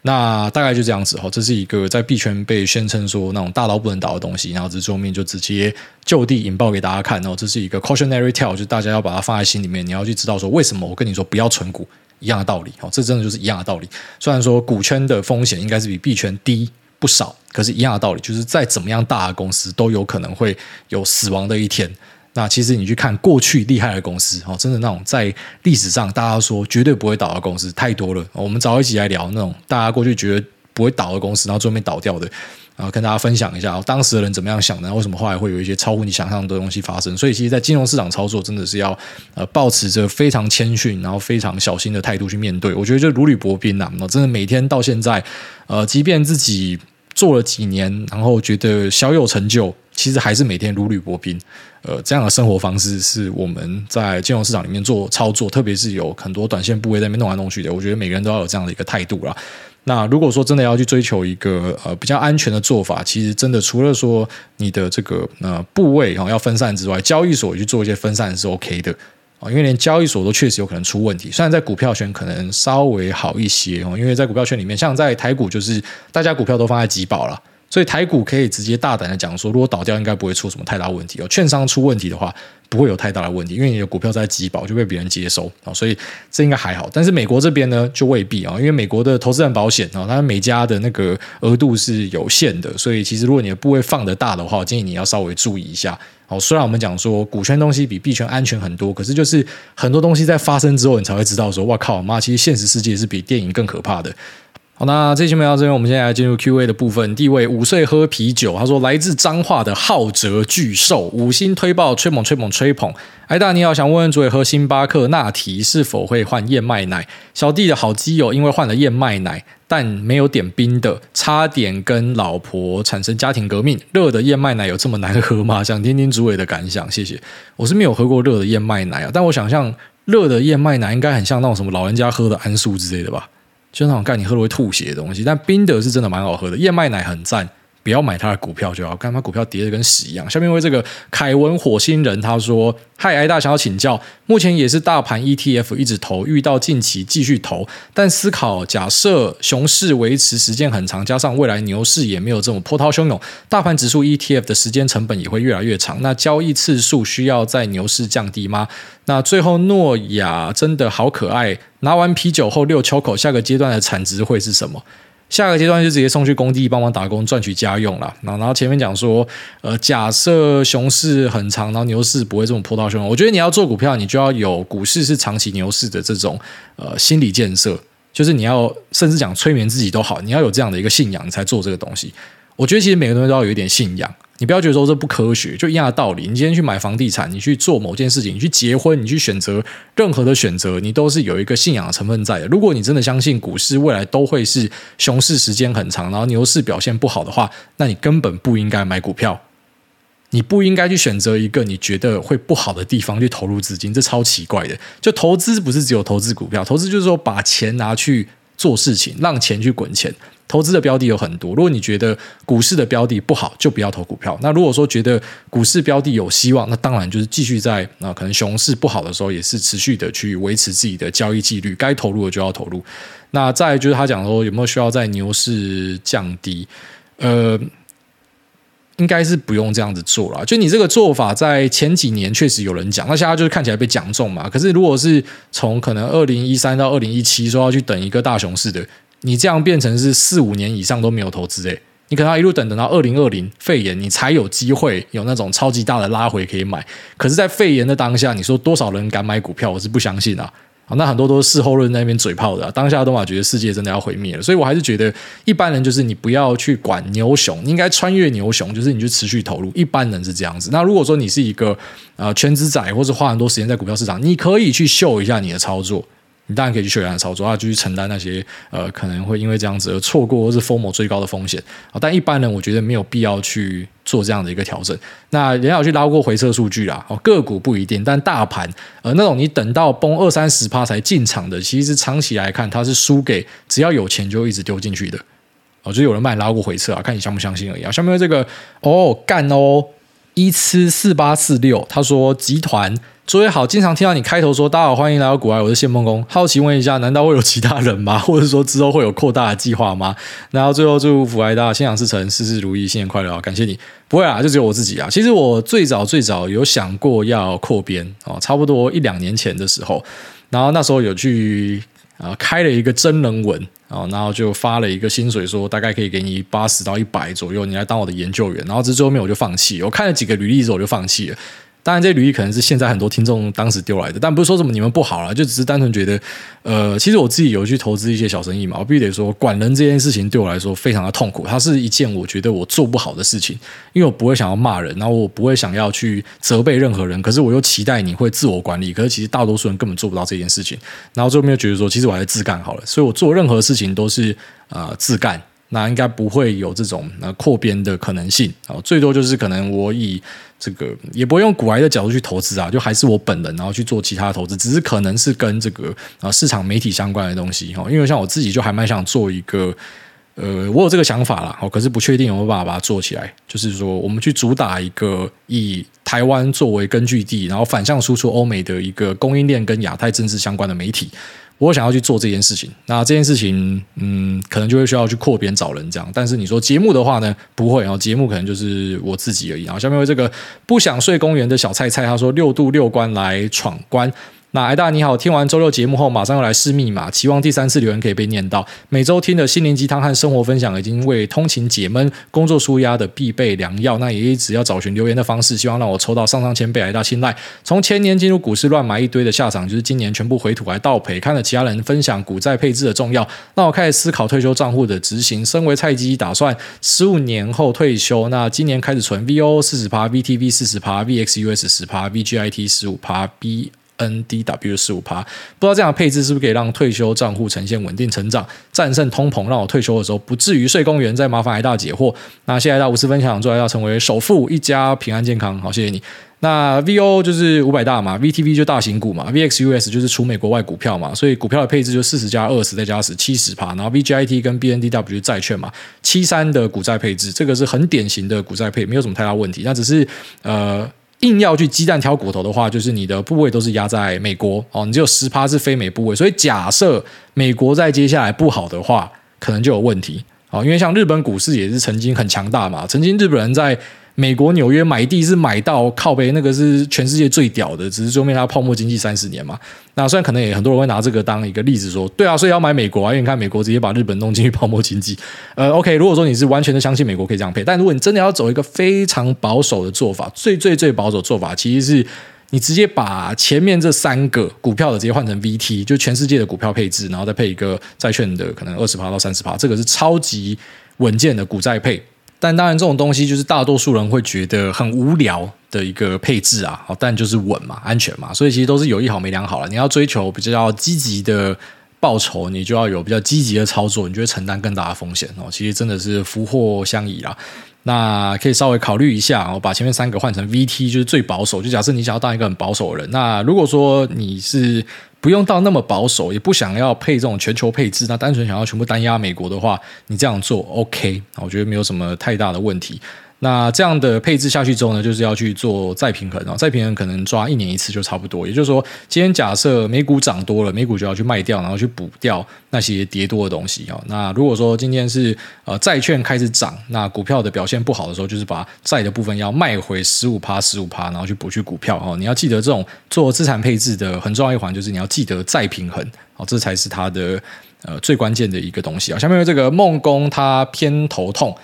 [SPEAKER 1] 那大概就这样子哈，这是一个在币圈被宣称说那种大到不能倒的东西，然后这桌面就直接就地引爆给大家看，然后这是一个 cautionary tale，就大家要把它放在心里面，你要去知道说为什么我跟你说不要存股一样的道理，哦，这真的就是一样的道理。虽然说股圈的风险应该是比币圈低不少，可是一样的道理，就是再怎么样大的公司都有可能会有死亡的一天。那其实你去看过去厉害的公司，哦，真的那种在历史上大家说绝对不会倒的公司太多了。我们早一起来聊那种大家过去觉得不会倒的公司，然后最后面倒掉的，然后跟大家分享一下当时的人怎么样想的，为什么后来会有一些超乎你想象的东西发生。所以，其实，在金融市场操作，真的是要呃抱持着非常谦逊，然后非常小心的态度去面对。我觉得就如履薄冰呐，真的每天到现在，呃，即便自己做了几年，然后觉得小有成就。其实还是每天如履薄冰，呃，这样的生活方式是我们在金融市场里面做操作，特别是有很多短线部位在那边弄来弄去的。我觉得每个人都要有这样的一个态度啦。那如果说真的要去追求一个呃比较安全的做法，其实真的除了说你的这个呃部位哈要分散之外，交易所去做一些分散是 OK 的啊，因为连交易所都确实有可能出问题。虽然在股票圈可能稍微好一些哦，因为在股票圈里面，像在台股就是大家股票都放在集保了。所以台股可以直接大胆的讲说，如果倒掉，应该不会出什么太大问题哦。券商出问题的话，不会有太大的问题，因为你的股票在集保就被别人接收啊，所以这应该还好。但是美国这边呢，就未必啊，因为美国的投资人保险啊，它每家的那个额度是有限的，所以其实如果你的部位放得大的话，我建议你要稍微注意一下。哦，虽然我们讲说股权东西比币圈安全很多，可是就是很多东西在发生之后，你才会知道说，哇靠妈，其实现实世界是比电影更可怕的。好，那这期没到这边，我们现在来进入 Q&A 的部分。第一位五岁喝啤酒，他说来自彰化的浩哲巨兽，五星推爆，吹捧吹捧吹捧。艾大你好，想问问主委喝星巴克拿铁是否会换燕麦奶？小弟的好基友因为换了燕麦奶，但没有点冰的，差点跟老婆产生家庭革命。热的燕麦奶有这么难喝吗？想听听主委的感想，谢谢。我是没有喝过热的燕麦奶啊，但我想象热的燕麦奶应该很像那种什么老人家喝的安素之类的吧。就那种干你喝了会吐血的东西，但冰的是真的蛮好喝的。燕麦奶很赞，不要买它的股票就好，看它股票跌的跟屎一样。下面为这个凯文火星人他说：“嗨，艾大想要请教，目前也是大盘 ETF 一直投，遇到近期继续投，但思考假设熊市维持时间很长，加上未来牛市也没有这么波涛汹涌，大盘指数 ETF 的时间成本也会越来越长。那交易次数需要在牛市降低吗？那最后诺亚真的好可爱。”拿完啤酒后六秋口，下个阶段的产值会是什么？下个阶段就直接送去工地帮忙打工赚取家用了。然后前面讲说，呃，假设熊市很长，然后牛市不会这么波涛汹涌。我觉得你要做股票，你就要有股市是长期牛市的这种呃心理建设，就是你要甚至讲催眠自己都好，你要有这样的一个信仰，你才做这个东西。我觉得其实每个东西都要有一点信仰。你不要觉得说这不科学，就一样的道理。你今天去买房地产，你去做某件事情，你去结婚，你去选择任何的选择，你都是有一个信仰的成分在的。如果你真的相信股市未来都会是熊市时间很长，然后牛市表现不好的话，那你根本不应该买股票。你不应该去选择一个你觉得会不好的地方去投入资金，这超奇怪的。就投资不是只有投资股票，投资就是说把钱拿去做事情，让钱去滚钱。投资的标的有很多，如果你觉得股市的标的不好，就不要投股票。那如果说觉得股市标的有希望，那当然就是继续在啊，可能熊市不好的时候，也是持续的去维持自己的交易纪律，该投入的就要投入。那再就是他讲说有没有需要在牛市降低？呃，应该是不用这样子做了。就你这个做法，在前几年确实有人讲，那现在就是看起来被讲中嘛。可是如果是从可能二零一三到二零一七说要去等一个大熊市的。你这样变成是四五年以上都没有投资诶，你可能要一路等等到二零二零肺炎，你才有机会有那种超级大的拉回可以买。可是，在肺炎的当下，你说多少人敢买股票？我是不相信啊！啊，那很多都是事后论在那边嘴炮的啊。当下都嘛觉得世界真的要毁灭了，所以我还是觉得一般人就是你不要去管牛熊，你应该穿越牛熊，就是你就持续投入。一般人是这样子。那如果说你是一个呃全职仔，或是花很多时间在股票市场，你可以去秀一下你的操作。你当然可以去学员操作，啊，就去承担那些呃可能会因为这样子而错过或是 FOMO 最高的风险啊。但一般人我觉得没有必要去做这样的一个调整。那人要去捞过回撤数据啦，哦，个股不一定，但大盘呃那种你等到崩二三十趴才进场的，其实长期来看它是输给只要有钱就一直丢进去的。哦，就有人卖拉过回撤啊，看你相不相信而已啊。下面这个哦干哦。一七四八四六，他说集团。诸位好，经常听到你开头说“大家好，欢迎来到股癌”，我是谢孟工。好奇问一下，难道会有其他人吗？[laughs] 或者说之后会有扩大的计划吗？然后最后祝福股大心想事成，事事如意，新年快乐啊！感谢你。不会啊，就只有我自己啊。其实我最早最早有想过要扩编哦，差不多一两年前的时候，然后那时候有去啊开了一个真人文啊，然后就发了一个薪水，说大概可以给你八十到一百左右，你来当我的研究员。然后这最后面我就放弃，我看了几个履历之后我就放弃了。当然，这履历可能是现在很多听众当时丢来的，但不是说什么你们不好了，就只是单纯觉得，呃，其实我自己有去投资一些小生意嘛，我必须得说，管人这件事情对我来说非常的痛苦，它是一件我觉得我做不好的事情，因为我不会想要骂人，然后我不会想要去责备任何人，可是我又期待你会自我管理，可是其实大多数人根本做不到这件事情，然后最后面又觉得说，其实我还是自干好了，所以我做任何事情都是呃自干。那应该不会有这种呃扩编的可能性啊，最多就是可能我以这个也不会用股癌的角度去投资啊，就还是我本人然后去做其他投资，只是可能是跟这个啊市场媒体相关的东西哈，因为像我自己就还蛮想做一个呃，我有这个想法啦，可是不确定有没有办法把它做起来，就是说我们去主打一个以台湾作为根据地，然后反向输出欧美的一个供应链跟亚太政治相关的媒体。我想要去做这件事情，那这件事情，嗯，可能就会需要去扩编找人这样。但是你说节目的话呢，不会啊，节目可能就是我自己而已。啊下面为这个不想睡公园的小菜菜，他说六度六关来闯关。那艾大你好，听完周六节目后，马上要来试密码，期望第三次留言可以被念到。每周听的心灵鸡汤和生活分享，已经为通勤解闷、工作舒压的必备良药。那也一直要找寻留言的方式，希望让我抽到上上签被艾大青睐。从前年进入股市乱买一堆的下场，就是今年全部回吐来倒赔。看了其他人分享股债配置的重要，那我开始思考退休账户的执行。身为菜鸡，打算十五年后退休。那今年开始存 VO 四十趴，VTV 四十趴，VXUS 十趴，VGIT 十五趴，B。N D W 十五趴，不知道这样的配置是不是可以让退休账户呈现稳定成长，战胜通膨，让我退休的时候不至于睡公园。再麻烦挨大解惑。那谢谢癌大无私分享，祝癌大成为首富，一家平安健康。好，谢谢你。那 V O 就是五百大嘛，V T V 就大型股嘛，V X U S 就是除美国外股票嘛，所以股票的配置就四十加二十再加十七十趴，然后 V G I T 跟 B N D W 就债券嘛，七三的股债配置，这个是很典型的股债配，没有什么太大问题。那只是呃。硬要去鸡蛋挑骨头的话，就是你的部位都是压在美国哦，你只有十趴是非美部位，所以假设美国在接下来不好的话，可能就有问题哦。因为像日本股市也是曾经很强大嘛，曾经日本人在。美国纽约买地是买到靠背，那个是全世界最屌的，只是说明它泡沫经济三十年嘛。那虽然可能也很多人会拿这个当一个例子说，对啊，所以要买美国啊，因为你看美国直接把日本弄进去泡沫经济。呃，OK，如果说你是完全的相信美国可以这样配，但如果你真的要走一个非常保守的做法，最最最保守的做法，其实是你直接把前面这三个股票的直接换成 VT，就全世界的股票配置，然后再配一个债券的可能二十趴到三十趴，这个是超级稳健的股债配。但当然，这种东西就是大多数人会觉得很无聊的一个配置啊。但就是稳嘛，安全嘛，所以其实都是有一好没两好了。你要追求比较积极的报酬，你就要有比较积极的操作，你就会承担更大的风险哦。其实真的是福祸相依啦。那可以稍微考虑一下，我把前面三个换成 VT，就是最保守。就假设你想要当一个很保守的人，那如果说你是。不用到那么保守，也不想要配这种全球配置，那单纯想要全部单压美国的话，你这样做 OK，我觉得没有什么太大的问题。那这样的配置下去之后呢，就是要去做再平衡啊，再平衡可能抓一年一次就差不多。也就是说，今天假设美股涨多了，美股就要去卖掉，然后去补掉那些跌多的东西啊。那如果说今天是呃债券开始涨，那股票的表现不好的时候，就是把债的部分要卖回十五趴十五趴，然后去补去股票哦。你要记得这种做资产配置的很重要一环，就是你要记得再平衡哦，这才是它的呃最关键的一个东西啊。下面这个孟工他偏头痛。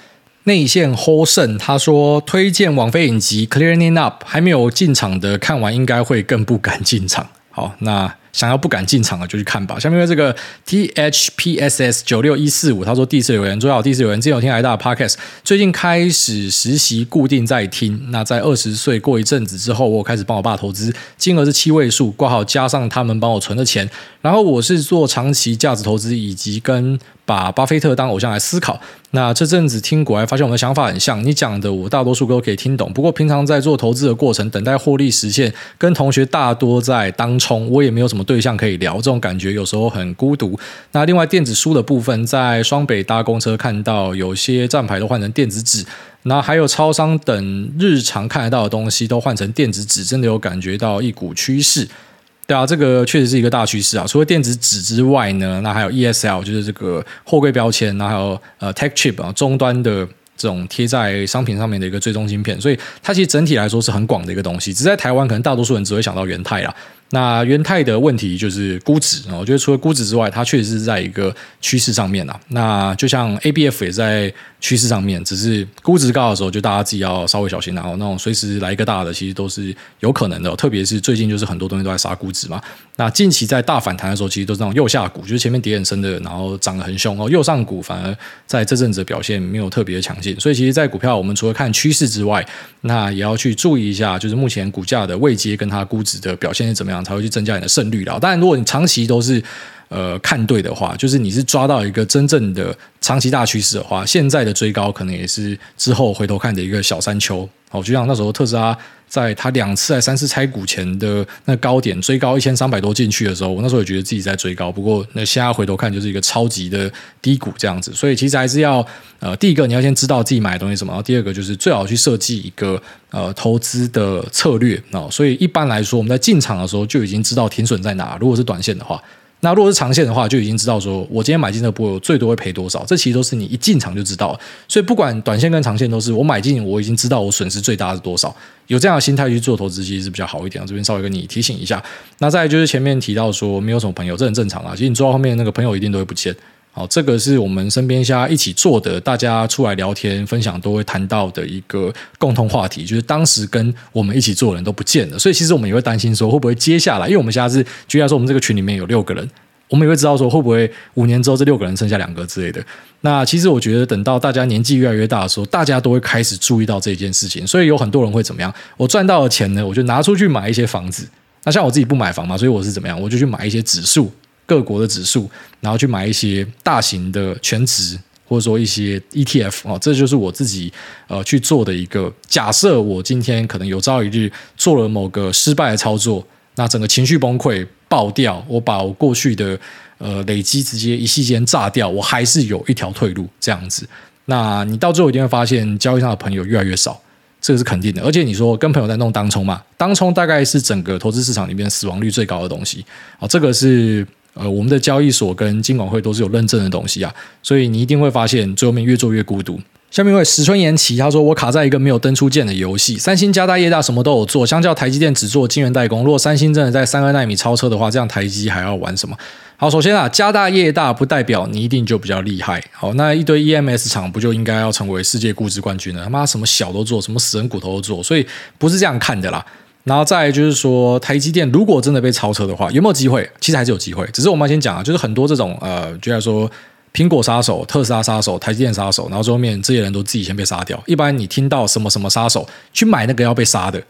[SPEAKER 1] 内线 Hold 胜，他说推荐王菲影集 Clearing Up，还没有进场的看完应该会更不敢进场。好，那。想要不敢进场的就去看吧。下面这个 T H P S S 九六一四五，他说第一次留言，最好第一次留言，之前有听癌大的 Podcast，最近开始实习，固定在听。那在二十岁过一阵子之后，我开始帮我爸投资，金额是七位数，挂号加上他们帮我存的钱。然后我是做长期价值投资，以及跟把巴菲特当偶像来思考。那这阵子听股癌，发现我们的想法很像。你讲的我大多数都可以听懂，不过平常在做投资的过程，等待获利实现，跟同学大多在当冲，我也没有什么对象可以聊，这种感觉有时候很孤独。那另外电子书的部分，在双北搭公车看到有些站牌都换成电子纸。那还有超商等日常看得到的东西都换成电子纸，真的有感觉到一股趋势。对啊，这个确实是一个大趋势啊。除了电子纸之外呢，那还有 ESL，就是这个货柜标签，然后还有呃 Tech Chip 啊，终端的这种贴在商品上面的一个追踪芯片。所以它其实整体来说是很广的一个东西。只在台湾，可能大多数人只会想到元泰啦。那元泰的问题就是估值啊，我觉得除了估值之外，它确实是在一个趋势上面啊。那就像 ABF 也在趋势上面，只是估值高的时候，就大家自己要稍微小心。然后那种随时来一个大的，其实都是有可能的。特别是最近就是很多东西都在杀估值嘛。那近期在大反弹的时候，其实都是那种右下股，就是前面跌很深的，然后涨得很凶哦。右上股反而在这阵子表现没有特别强劲。所以其实，在股票我们除了看趋势之外，那也要去注意一下，就是目前股价的位阶跟它估值的表现是怎么样。才会去增加你的胜率了。当然，如果你长期都是呃看对的话，就是你是抓到一个真正的长期大趋势的话，现在的追高可能也是之后回头看的一个小山丘。好，就像那时候特斯拉在它两次还三次拆股前的那高点追高一千三百多进去的时候，我那时候也觉得自己在追高。不过那现在回头看就是一个超级的低谷这样子。所以其实还是要呃，第一个你要先知道自己买的东西什么，然后第二个就是最好去设计一个呃投资的策略啊。所以一般来说，我们在进场的时候就已经知道停损在哪。如果是短线的话。那如果是长线的话，就已经知道说，我今天买进的波，我最多会赔多少。这其实都是你一进场就知道。所以不管短线跟长线，都是我买进，我已经知道我损失最大是多少。有这样的心态去做投资，其实是比较好一点。这边稍微跟你提醒一下。那再就是前面提到说，没有什么朋友，这很正常啊。其实你做到后面那个朋友一定都会不见。好，这个是我们身边现在一起做的，大家出来聊天分享都会谈到的一个共同话题，就是当时跟我们一起做的人都不见了，所以其实我们也会担心说，会不会接下来，因为我们现在是，举例说我们这个群里面有六个人，我们也会知道说，会不会五年之后这六个人剩下两个之类的。那其实我觉得，等到大家年纪越来越大的时候，大家都会开始注意到这件事情，所以有很多人会怎么样？我赚到的钱呢，我就拿出去买一些房子。那像我自己不买房嘛，所以我是怎么样？我就去买一些指数。各国的指数，然后去买一些大型的全值，或者说一些 ETF 哦，这就是我自己呃去做的一个假设。我今天可能有朝一日做了某个失败的操作，那整个情绪崩溃爆掉，我把我过去的呃累积直接一夕间炸掉，我还是有一条退路这样子。那你到最后一定会发现，交易上的朋友越来越少，这个是肯定的。而且你说跟朋友在弄当冲嘛，当冲大概是整个投资市场里面死亡率最高的东西啊，这个是。呃，我们的交易所跟金管会都是有认证的东西啊，所以你一定会发现最后面越做越孤独。下面一位石春延期，他说我卡在一个没有登出键的游戏。三星家大业大什么都有做，相较台积电只做晶圆代工。如果三星真的在三二奈米超车的话，这样台积还要玩什么？好，首先啊，家大业大不代表你一定就比较厉害。好，那一堆 EMS 厂不就应该要成为世界估值冠军了？他妈什么小都做，什么死人骨头都做，所以不是这样看的啦。然后再就是说，台积电如果真的被超车的话，有没有机会？其实还是有机会。只是我们要先讲啊，就是很多这种呃，就像说苹果杀手、特斯拉杀手、台积电杀手，然后最后面这些人都自己先被杀掉。一般你听到什么什么杀手，去买那个要被杀的。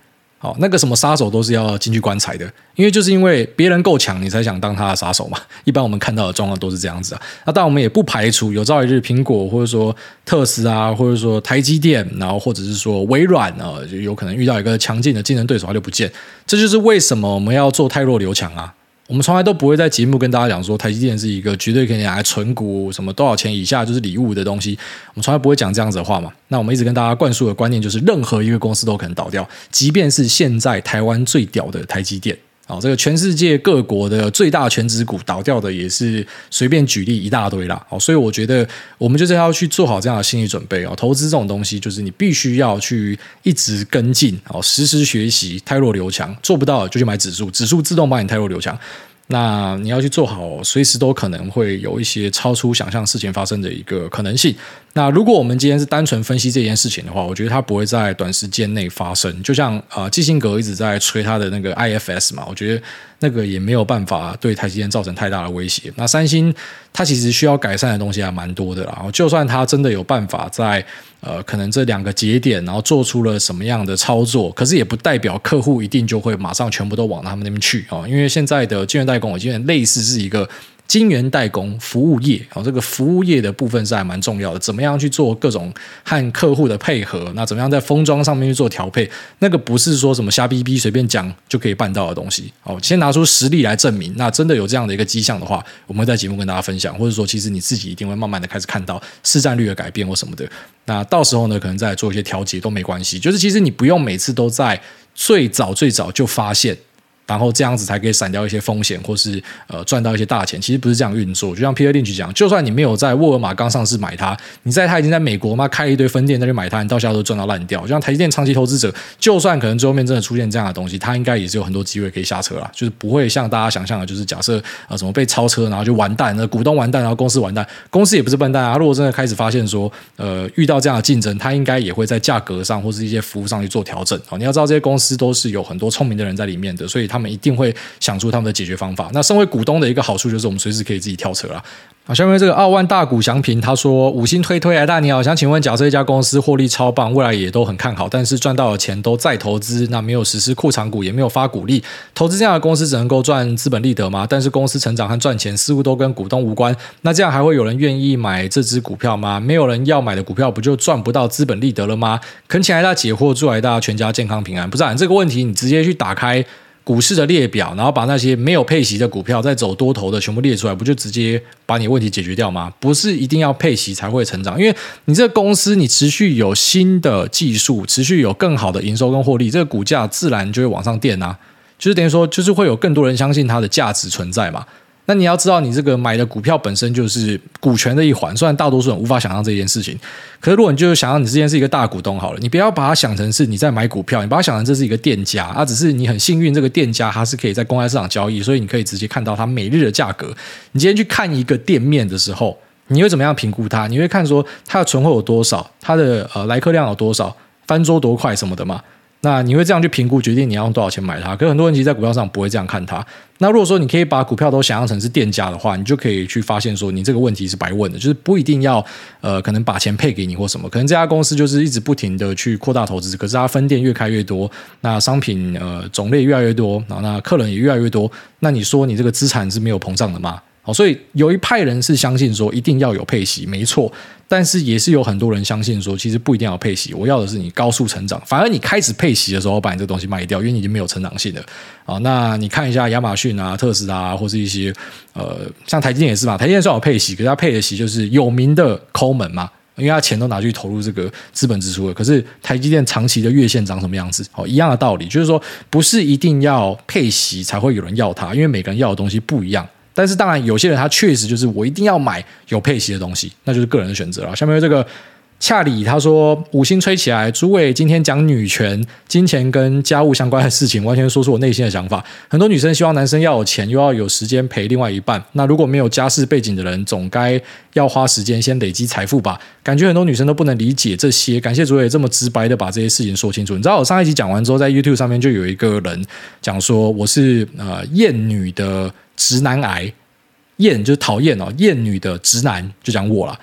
[SPEAKER 1] 哦，那个什么杀手都是要进去棺材的，因为就是因为别人够强，你才想当他的杀手嘛。[laughs] 一般我们看到的状况都是这样子啊。那但我们也不排除有朝一日苹果或者说特斯拉或者说台积电，然后或者是说微软啊，就有可能遇到一个强劲的竞争对手，他就不见。这就是为什么我们要做太弱留强啊。我们从来都不会在节目跟大家讲说台积电是一个绝对可以拿来存股，什么多少钱以下就是礼物的东西。我们从来不会讲这样子的话嘛。那我们一直跟大家灌输的观念就是，任何一个公司都可能倒掉，即便是现在台湾最屌的台积电。好，这个全世界各国的最大权值股倒掉的也是随便举例一大堆啦。好，所以我觉得我们就是要去做好这样的心理准备哦。投资这种东西，就是你必须要去一直跟进，哦，实时学习，汰弱留强。做不到就去买指数，指数自动帮你汰弱留强。那你要去做好，随时都可能会有一些超出想象事情发生的一个可能性。那如果我们今天是单纯分析这件事情的话，我觉得它不会在短时间内发生。就像啊，基辛格一直在吹他的那个 IFS 嘛，我觉得。那个也没有办法对台积电造成太大的威胁。那三星它其实需要改善的东西还蛮多的啦。就算它真的有办法在呃可能这两个节点，然后做出了什么样的操作，可是也不代表客户一定就会马上全部都往他们那边去啊。因为现在的晶圆代工已经类似是一个晶圆代工服务业哦，这个服务业的部分是还蛮重要的。怎么样去做各种和客户的配合？那怎么样在封装上面去做调配？那个不是说什么瞎逼逼随便讲就可以办到的东西哦。先拿出实力来证明。那真的有这样的一个迹象的话，我们会在节目跟大家分享，或者说其实你自己一定会慢慢的开始看到市占率的改变或什么的。那到时候呢，可能再做一些调节都没关系。就是其实你不用每次都在最早最早就发现。然后这样子才可以闪掉一些风险，或是呃赚到一些大钱。其实不是这样运作。就像 Peter Lynch 讲，就算你没有在沃尔玛刚上市买它，你在它已经在美国嘛开了一堆分店再去买它，你到现在都赚到烂掉。就像台积电长期投资者，就算可能最后面真的出现这样的东西，它应该也是有很多机会可以下车啦。就是不会像大家想象的，就是假设啊、呃、什么被超车，然后就完蛋，那股东完蛋，然后公司完蛋。公司也不是笨蛋啊。如果真的开始发现说，呃遇到这样的竞争，它应该也会在价格上或是一些服务上去做调整。好，你要知道这些公司都是有很多聪明的人在里面的，所以他们一定会。想出他们的解决方法。那身为股东的一个好处就是，我们随时可以自己跳车了。好，下面这个奥万大股祥平他说：“五星推推，哎，大你好，想请问，假设一家公司获利超棒，未来也都很看好，但是赚到的钱都再投资，那没有实施库藏股，也没有发股利，投资这样的公司只能够赚资本利得吗？但是公司成长和赚钱似乎都跟股东无关，那这样还会有人愿意买这支股票吗？没有人要买的股票，不就赚不到资本利得了吗？恳请大解惑，祝大全家健康平安。不是、啊、这个问题，你直接去打开。”股市的列表，然后把那些没有配息的股票，再走多头的全部列出来，不就直接把你问题解决掉吗？不是一定要配息才会成长，因为你这个公司你持续有新的技术，持续有更好的营收跟获利，这个股价自然就会往上垫啊，就是等于说，就是会有更多人相信它的价值存在嘛。那你要知道，你这个买的股票本身就是股权的一环，虽然大多数人无法想象这件事情，可是如果你就是想象你之前是一个大股东好了，你不要把它想成是你在买股票，你把它想成这是一个店家，啊，只是你很幸运，这个店家它是可以在公开市场交易，所以你可以直接看到它每日的价格。你今天去看一个店面的时候，你会怎么样评估它？你会看说它的存货有多少，它的呃来客量有多少，翻桌多快什么的嘛？那你会这样去评估，决定你要用多少钱买它？可是很多人其实在股票上不会这样看它。那如果说你可以把股票都想象成是店家的话，你就可以去发现说，你这个问题是白问的，就是不一定要呃，可能把钱配给你或什么，可能这家公司就是一直不停的去扩大投资，可是它分店越开越多，那商品呃种类越来越多，然后那客人也越来越多，那你说你这个资产是没有膨胀的吗？好，所以有一派人是相信说一定要有配息，没错。但是也是有很多人相信说，其实不一定要配息，我要的是你高速成长。反而你开始配息的时候，把你这东西卖掉，因为你已经没有成长性了。啊，那你看一下亚马逊啊、特斯拉啊，或是一些呃，像台积电也是嘛。台积电算有配息，可是它配的息就是有名的抠门嘛，因为它钱都拿去投入这个资本支出了。可是台积电长期的月线长什么样子？哦，一样的道理，就是说不是一定要配息才会有人要它，因为每个人要的东西不一样。但是当然，有些人他确实就是我一定要买有配息的东西，那就是个人的选择了。下面这个恰里他说五星吹起来，诸位今天讲女权、金钱跟家务相关的事情，完全说出我内心的想法。很多女生希望男生要有钱，又要有时间陪另外一半。那如果没有家世背景的人，总该要花时间先累积财富吧？感觉很多女生都不能理解这些。感谢诸位这么直白的把这些事情说清楚。你知道我上一集讲完之后，在 YouTube 上面就有一个人讲说我是呃厌女的。直男癌，厌就是讨厌哦，厌女的直男就讲我了。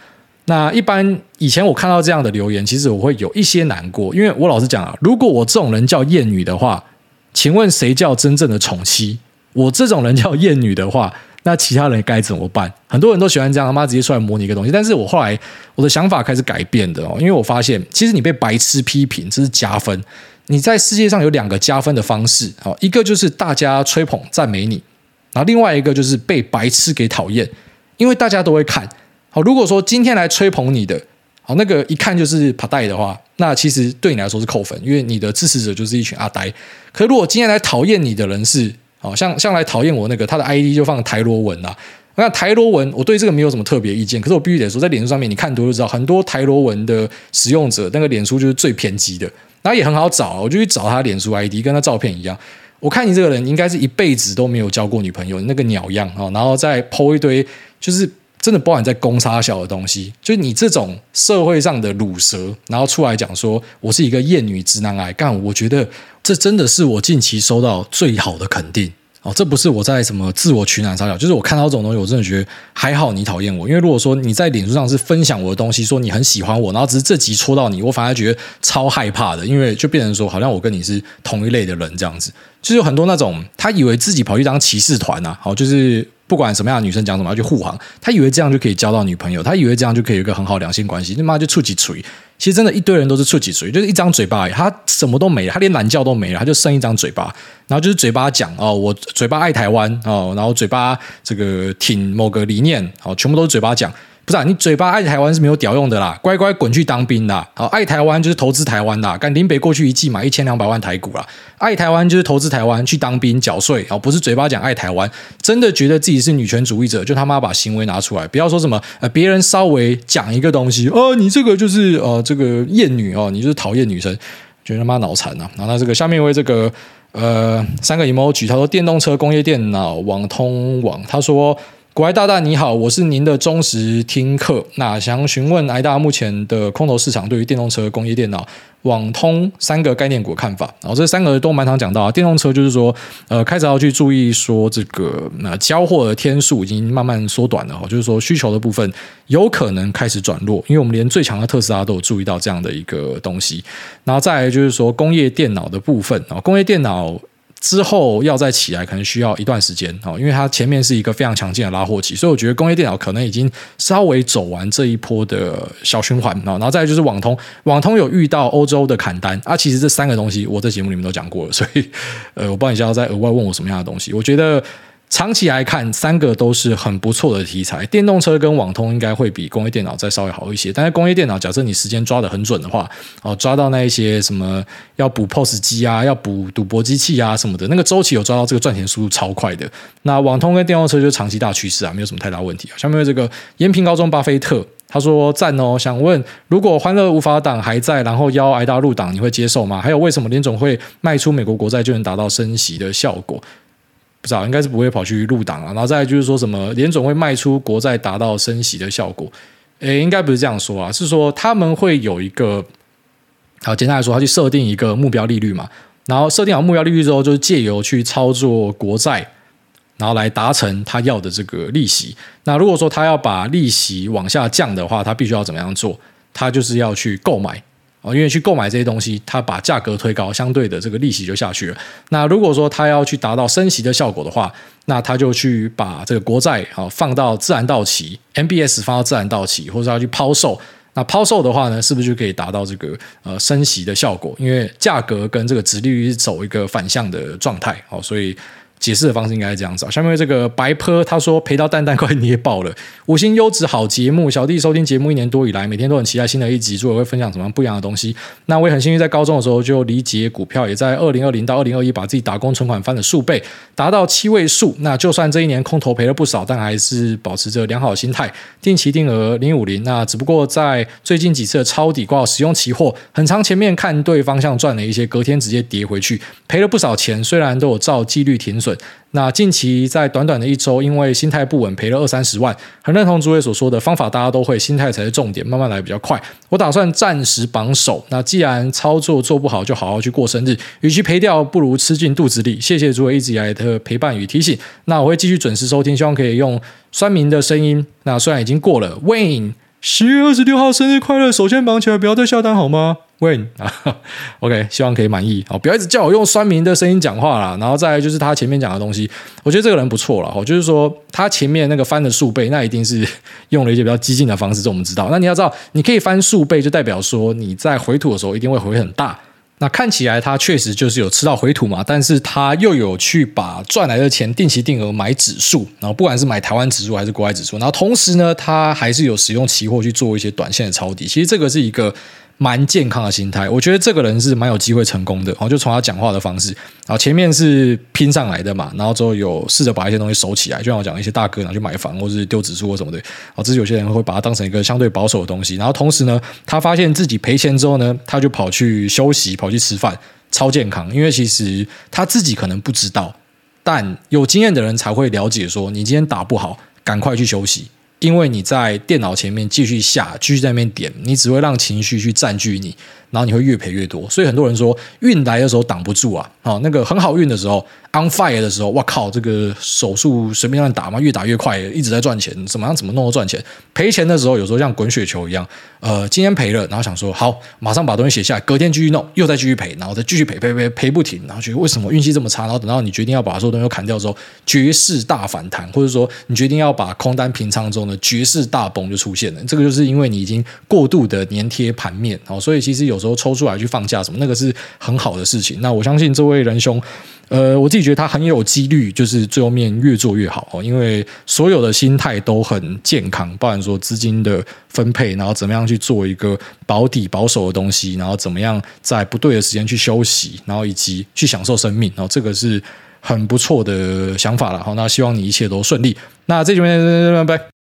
[SPEAKER 1] 那一般以前我看到这样的留言，其实我会有一些难过，因为我老实讲啊，如果我这种人叫厌女的话，请问谁叫真正的宠妻？我这种人叫厌女的话，那其他人该怎么办？很多人都喜欢这样，他妈直接出来模拟一个东西。但是我后来我的想法开始改变的哦，因为我发现其实你被白痴批评这是加分。你在世界上有两个加分的方式，哦，一个就是大家吹捧赞美你。然后另外一个就是被白痴给讨厌，因为大家都会看。好，如果说今天来吹捧你的，好，那个一看就是怕呆的话，那其实对你来说是扣分，因为你的支持者就是一群阿呆。可如果今天来讨厌你的人是，好像像来讨厌我那个，他的 ID 就放台罗文啊。那台罗文，我对这个没有什么特别意见。可是我必须得说，在脸书上面，你看多就知道，很多台罗文的使用者，那个脸书就是最偏激的，然后也很好找，我就去找他脸书 ID，跟他照片一样。我看你这个人应该是一辈子都没有交过女朋友，那个鸟样啊，然后再 po 一堆，就是真的包含在公差小的东西，就你这种社会上的乳蛇，然后出来讲说我是一个厌女直男癌，但，我觉得这真的是我近期收到最好的肯定。哦，这不是我在什么自我取暖撒娇，就是我看到这种东西，我真的觉得还好你讨厌我，因为如果说你在脸书上是分享我的东西，说你很喜欢我，然后只是这集戳到你，我反而觉得超害怕的，因为就变成说好像我跟你是同一类的人这样子，就是有很多那种他以为自己跑去当骑士团啊，好，就是。不管什么样的女生讲什么要去护航，他以为这样就可以交到女朋友，他以为这样就可以有一个很好良性关系，他妈就触及锤。其实真的，一堆人都是触及嘴，就是一张嘴巴，他什么都没了，他连懒觉都没了，他就剩一张嘴巴，然后就是嘴巴讲哦，我嘴巴爱台湾哦，然后嘴巴这个挺某个理念哦，全部都是嘴巴讲。不是啊，你嘴巴爱台湾是没有屌用的啦，乖乖滚去当兵啦！好，爱台湾就是投资台湾啦，干林北过去一季买一千两百万台股啦，爱台湾就是投资台湾去当兵缴税，哦，不是嘴巴讲爱台湾，真的觉得自己是女权主义者，就他妈把行为拿出来，不要说什么呃，别人稍微讲一个东西哦，你这个就是呃这个厌女哦，你就是讨厌女生，觉得他妈脑残呐！然后那这个下面一位这个呃三个 emoji，他说电动车、工业电脑、网通网，他说。股癌大大你好，我是您的忠实听客。那想询问癌大目前的空头市场对于电动车、工业电脑、网通三个概念股看法。然后这三个都蛮常讲到啊。电动车就是说，呃，开始要去注意说这个那交货的天数已经慢慢缩短了哈，就是说需求的部分有可能开始转弱，因为我们连最强的特斯拉都有注意到这样的一个东西。然后再来就是说工业电脑的部分啊，工业电脑。之后要再起来，可能需要一段时间哦，因为它前面是一个非常强劲的拉货期，所以我觉得工业电脑可能已经稍微走完这一波的小循环，然后再就是网通，网通有遇到欧洲的砍单啊，其实这三个东西我在节目里面都讲过了，所以呃，我不知道你要再额外问我什么样的东西，我觉得。长期来看，三个都是很不错的题材。电动车跟网通应该会比工业电脑再稍微好一些。但是工业电脑，假设你时间抓得很准的话，哦，抓到那一些什么要补 POS 机啊，要补赌博机器啊什么的，那个周期有抓到，这个赚钱速度超快的。那网通跟电动车就是长期大趋势啊，没有什么太大问题啊。下面这个延平高中巴菲特他说赞哦，想问如果欢乐无法党还在，然后邀挨大入党，你会接受吗？还有为什么联总会卖出美国国债就能达到升息的效果？不知道，应该是不会跑去入党啊。然后再就是说什么联总会卖出国债达到升息的效果，诶，应该不是这样说啊，是说他们会有一个，好，简单来说，他去设定一个目标利率嘛，然后设定好目标利率之后，就是借由去操作国债，然后来达成他要的这个利息。那如果说他要把利息往下降的话，他必须要怎么样做？他就是要去购买。哦，因为去购买这些东西，它把价格推高，相对的这个利息就下去了。那如果说它要去达到升息的效果的话，那它就去把这个国债啊放到自然到期，MBS 放到自然到期，或者要去抛售。那抛售的话呢，是不是就可以达到这个呃升息的效果？因为价格跟这个殖利率是走一个反向的状态，哦，所以。解释的方式应该是这样子啊。下面这个白坡他说赔到蛋蛋快捏爆了，五星优质好节目，小弟收听节目一年多以来，每天都很期待新的一集，诸位会分享什么不一样的东西。那我也很幸运，在高中的时候就理解股票，也在二零二零到二零二一把自己打工存款翻了数倍，达到七位数。那就算这一年空头赔了不少，但还是保持着良好的心态，定期定额零五零。那只不过在最近几次的抄底挂使用期货，很长前面看对方向赚了一些，隔天直接跌回去，赔了不少钱。虽然都有照纪律停损。那近期在短短的一周，因为心态不稳，赔了二三十万。很认同诸位所说的方法，大家都会，心态才是重点，慢慢来比较快。我打算暂时绑手。那既然操作做不好，就好好去过生日。与其赔掉，不如吃进肚子里。谢谢诸位一直以来的陪伴与提醒。那我会继续准时收听，希望可以用酸民的声音。那虽然已经过了，Wayne 十月二十六号生日快乐，首先忙起来，不要再下单好吗？喂啊，OK，希望可以满意哦，不要一直叫我用酸民的声音讲话啦。然后再来就是他前面讲的东西，我觉得这个人不错了哦，就是说他前面那个翻的数倍，那一定是 [laughs] 用了一些比较激进的方式，这我们知道。那你要知道，你可以翻数倍，就代表说你在回吐的时候一定会回很大。那看起来他确实就是有吃到回吐嘛，但是他又有去把赚来的钱定期定额买指数，然后不管是买台湾指数还是国外指数，然后同时呢，他还是有使用期货去做一些短线的抄底。其实这个是一个。蛮健康的心态，我觉得这个人是蛮有机会成功的。然后就从他讲话的方式，然后前面是拼上来的嘛，然后之后有试着把一些东西收起来，就像我讲一些大哥拿去买房或是丢指数或什么的。啊，这是有些人会把它当成一个相对保守的东西。然后同时呢，他发现自己赔钱之后呢，他就跑去休息，跑去吃饭，超健康。因为其实他自己可能不知道，但有经验的人才会了解说，你今天打不好，赶快去休息。因为你在电脑前面继续下，继续在那边点，你只会让情绪去占据你。然后你会越赔越多。所以很多人说运来的时候挡不住啊，哦，那个很好运的时候，on fire 的时候，哇靠，这个手速随便乱打嘛，越打越快，一直在赚钱，怎么样怎么弄都赚钱。赔钱的时候，有时候像滚雪球一样，呃，今天赔了，然后想说好，马上把东西写下来，隔天继续弄，又再继续赔，然后再继续赔赔赔赔不停，然后觉得为什么运气这么差？然后等到你决定要把所有东西砍掉之后，绝世大反弹，或者说你决定要把空单平仓之后呢绝世大崩就出现了。这个就是因为你已经过度的粘贴盘面，哦，所以其实有时候抽出来去放假什么，那个是很好的事情。那我相信这位仁兄。呃，我自己觉得他很有几率，就是最后面越做越好哦，因为所有的心态都很健康，包含说资金的分配，然后怎么样去做一个保底保守的东西，然后怎么样在不对的时间去休息，然后以及去享受生命，然后这个是很不错的想法了。好，那希望你一切都顺利。那这边拜拜。